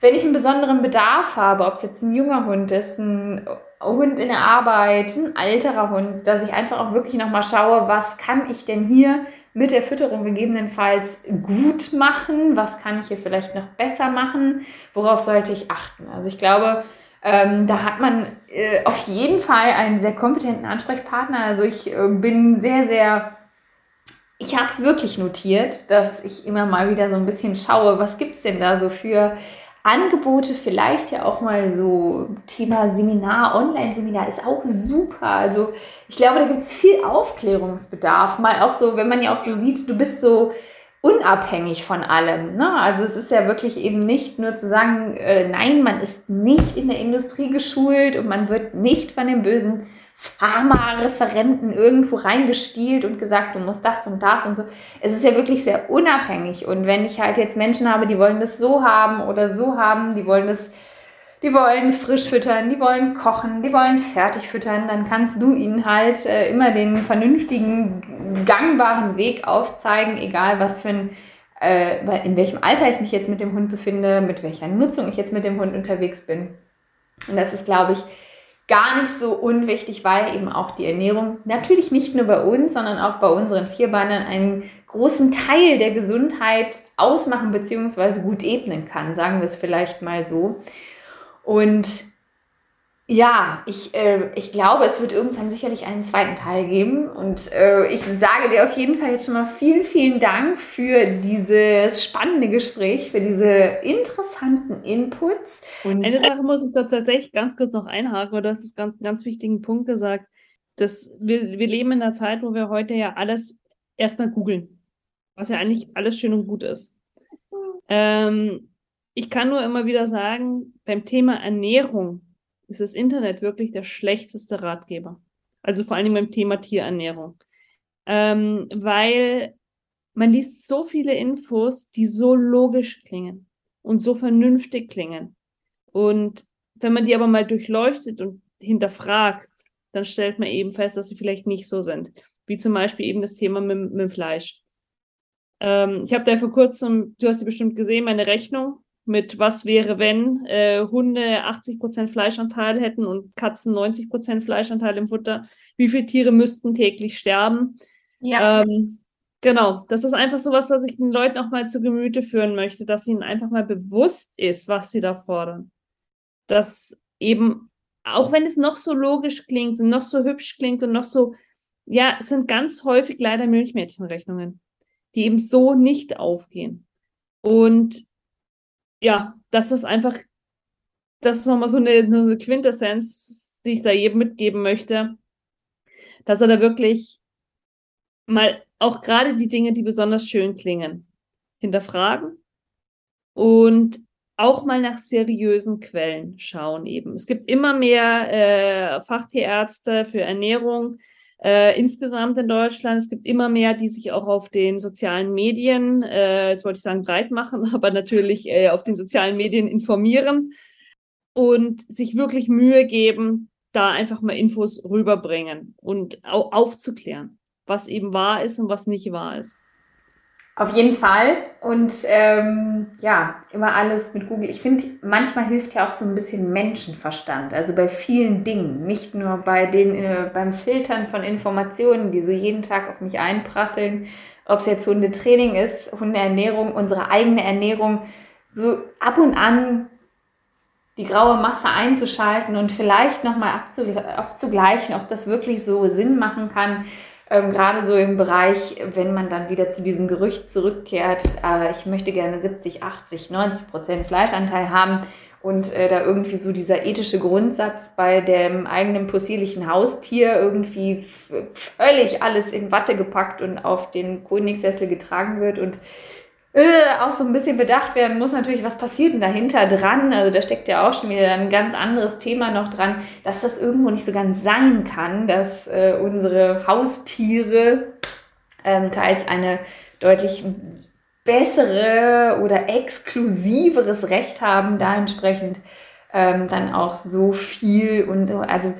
wenn ich einen besonderen Bedarf habe, ob es jetzt ein junger Hund ist, ein Hund in der Arbeit, ein alterer Hund, dass ich einfach auch wirklich nochmal schaue, was kann ich denn hier mit der Fütterung gegebenenfalls gut machen, was kann ich hier vielleicht noch besser machen, worauf sollte ich achten. Also ich glaube, ähm, da hat man äh, auf jeden Fall einen sehr kompetenten Ansprechpartner. Also ich äh, bin sehr, sehr ich habe es wirklich notiert, dass ich immer mal wieder so ein bisschen schaue, was gibt es denn da so für Angebote, vielleicht ja auch mal so Thema Seminar, Online-Seminar ist auch super. Also ich glaube, da gibt es viel Aufklärungsbedarf. Mal auch so, wenn man ja auch so sieht, du bist so unabhängig von allem. Ne? Also es ist ja wirklich eben nicht nur zu sagen, äh, nein, man ist nicht in der Industrie geschult und man wird nicht von den bösen Pharma-Referenten irgendwo reingestielt und gesagt, du musst das und das und so. Es ist ja wirklich sehr unabhängig. Und wenn ich halt jetzt Menschen habe, die wollen das so haben oder so haben, die wollen das, die wollen frisch füttern, die wollen kochen, die wollen fertig füttern, dann kannst du ihnen halt äh, immer den vernünftigen, gangbaren Weg aufzeigen, egal was für ein äh, in welchem Alter ich mich jetzt mit dem Hund befinde, mit welcher Nutzung ich jetzt mit dem Hund unterwegs bin. Und das ist, glaube ich, gar nicht so unwichtig, weil eben auch die Ernährung natürlich nicht nur bei uns, sondern auch bei unseren Vierbeinern einen großen Teil der Gesundheit ausmachen bzw. gut ebnen kann, sagen wir es vielleicht mal so. Und ja, ich, äh, ich glaube, es wird irgendwann sicherlich einen zweiten Teil geben. Und äh, ich sage dir auf jeden Fall jetzt schon mal vielen, vielen Dank für dieses spannende Gespräch, für diese interessanten Inputs. Und eine Sache muss ich da tatsächlich ganz kurz noch einhaken, weil du hast einen ganz, ganz wichtigen Punkt gesagt. Dass wir, wir leben in einer Zeit, wo wir heute ja alles erstmal googeln, was ja eigentlich alles schön und gut ist. Ähm, ich kann nur immer wieder sagen, beim Thema Ernährung ist das Internet wirklich der schlechteste Ratgeber. Also vor allem beim Thema Tierernährung. Ähm, weil man liest so viele Infos, die so logisch klingen und so vernünftig klingen. Und wenn man die aber mal durchleuchtet und hinterfragt, dann stellt man eben fest, dass sie vielleicht nicht so sind. Wie zum Beispiel eben das Thema mit, mit dem Fleisch. Ähm, ich habe da vor kurzem, du hast sie bestimmt gesehen, meine Rechnung mit was wäre, wenn äh, Hunde 80% Fleischanteil hätten und Katzen 90% Fleischanteil im Futter. Wie viele Tiere müssten täglich sterben? Ja. Ähm, genau, das ist einfach so was, was ich den Leuten auch mal zu Gemüte führen möchte, dass ihnen einfach mal bewusst ist, was sie da fordern. Dass eben, auch wenn es noch so logisch klingt und noch so hübsch klingt und noch so, ja, es sind ganz häufig leider Milchmädchenrechnungen, die eben so nicht aufgehen. Und ja, das ist einfach, das ist nochmal so eine, eine Quintessenz, die ich da jedem mitgeben möchte, dass er da wirklich mal auch gerade die Dinge, die besonders schön klingen, hinterfragen und auch mal nach seriösen Quellen schauen eben. Es gibt immer mehr äh, Fachtierärzte für Ernährung, äh, insgesamt in Deutschland. Es gibt immer mehr, die sich auch auf den sozialen Medien, äh, jetzt wollte ich sagen breit machen, aber natürlich äh, auf den sozialen Medien informieren und sich wirklich Mühe geben, da einfach mal Infos rüberbringen und aufzuklären, was eben wahr ist und was nicht wahr ist. Auf jeden Fall. Und ähm, ja, immer alles mit Google. Ich finde, manchmal hilft ja auch so ein bisschen Menschenverstand. Also bei vielen Dingen. Nicht nur bei den, äh, beim Filtern von Informationen, die so jeden Tag auf mich einprasseln. Ob es jetzt Hundetraining ist, Hundeernährung, unsere eigene Ernährung. So ab und an die graue Masse einzuschalten und vielleicht nochmal abzugleichen, ob das wirklich so Sinn machen kann ähm, Gerade so im Bereich, wenn man dann wieder zu diesem Gerücht zurückkehrt, äh, ich möchte gerne 70, 80, 90 Prozent Fleischanteil haben und äh, da irgendwie so dieser ethische Grundsatz bei dem eigenen possierlichen Haustier irgendwie völlig alles in Watte gepackt und auf den Königssessel getragen wird und äh, auch so ein bisschen bedacht werden muss natürlich, was passiert denn dahinter dran? Also da steckt ja auch schon wieder ein ganz anderes Thema noch dran, dass das irgendwo nicht so ganz sein kann, dass äh, unsere Haustiere ähm, teils eine deutlich bessere oder exklusiveres Recht haben, da entsprechend ähm, dann auch so viel und also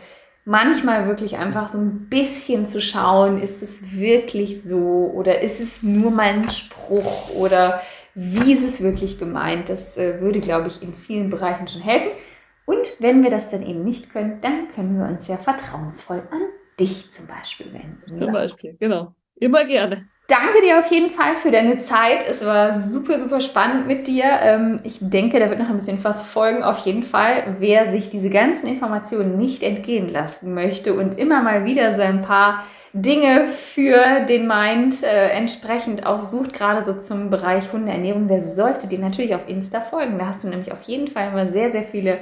manchmal wirklich einfach so ein bisschen zu schauen, ist es wirklich so oder ist es nur mal ein Spruch oder wie ist es wirklich gemeint? Das äh, würde, glaube ich, in vielen Bereichen schon helfen. Und wenn wir das dann eben nicht können, dann können wir uns ja vertrauensvoll an dich zum Beispiel wenden. Zum Beispiel, genau. Immer gerne danke dir auf jeden Fall für deine Zeit. Es war super, super spannend mit dir. Ähm, ich denke, da wird noch ein bisschen was folgen. Auf jeden Fall, wer sich diese ganzen Informationen nicht entgehen lassen möchte und immer mal wieder so ein paar Dinge für den Mind äh, entsprechend auch sucht, gerade so zum Bereich Hundeernährung, der sollte dir natürlich auf Insta folgen. Da hast du nämlich auf jeden Fall immer sehr, sehr viele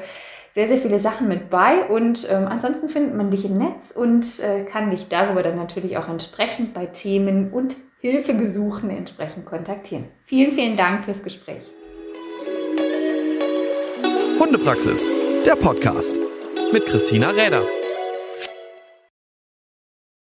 sehr, sehr viele Sachen mit bei und ähm, ansonsten findet man dich im Netz und äh, kann dich darüber dann natürlich auch entsprechend bei Themen und Hilfegesuchen entsprechend kontaktieren. Vielen, vielen Dank fürs Gespräch. Hundepraxis, der Podcast mit Christina Räder.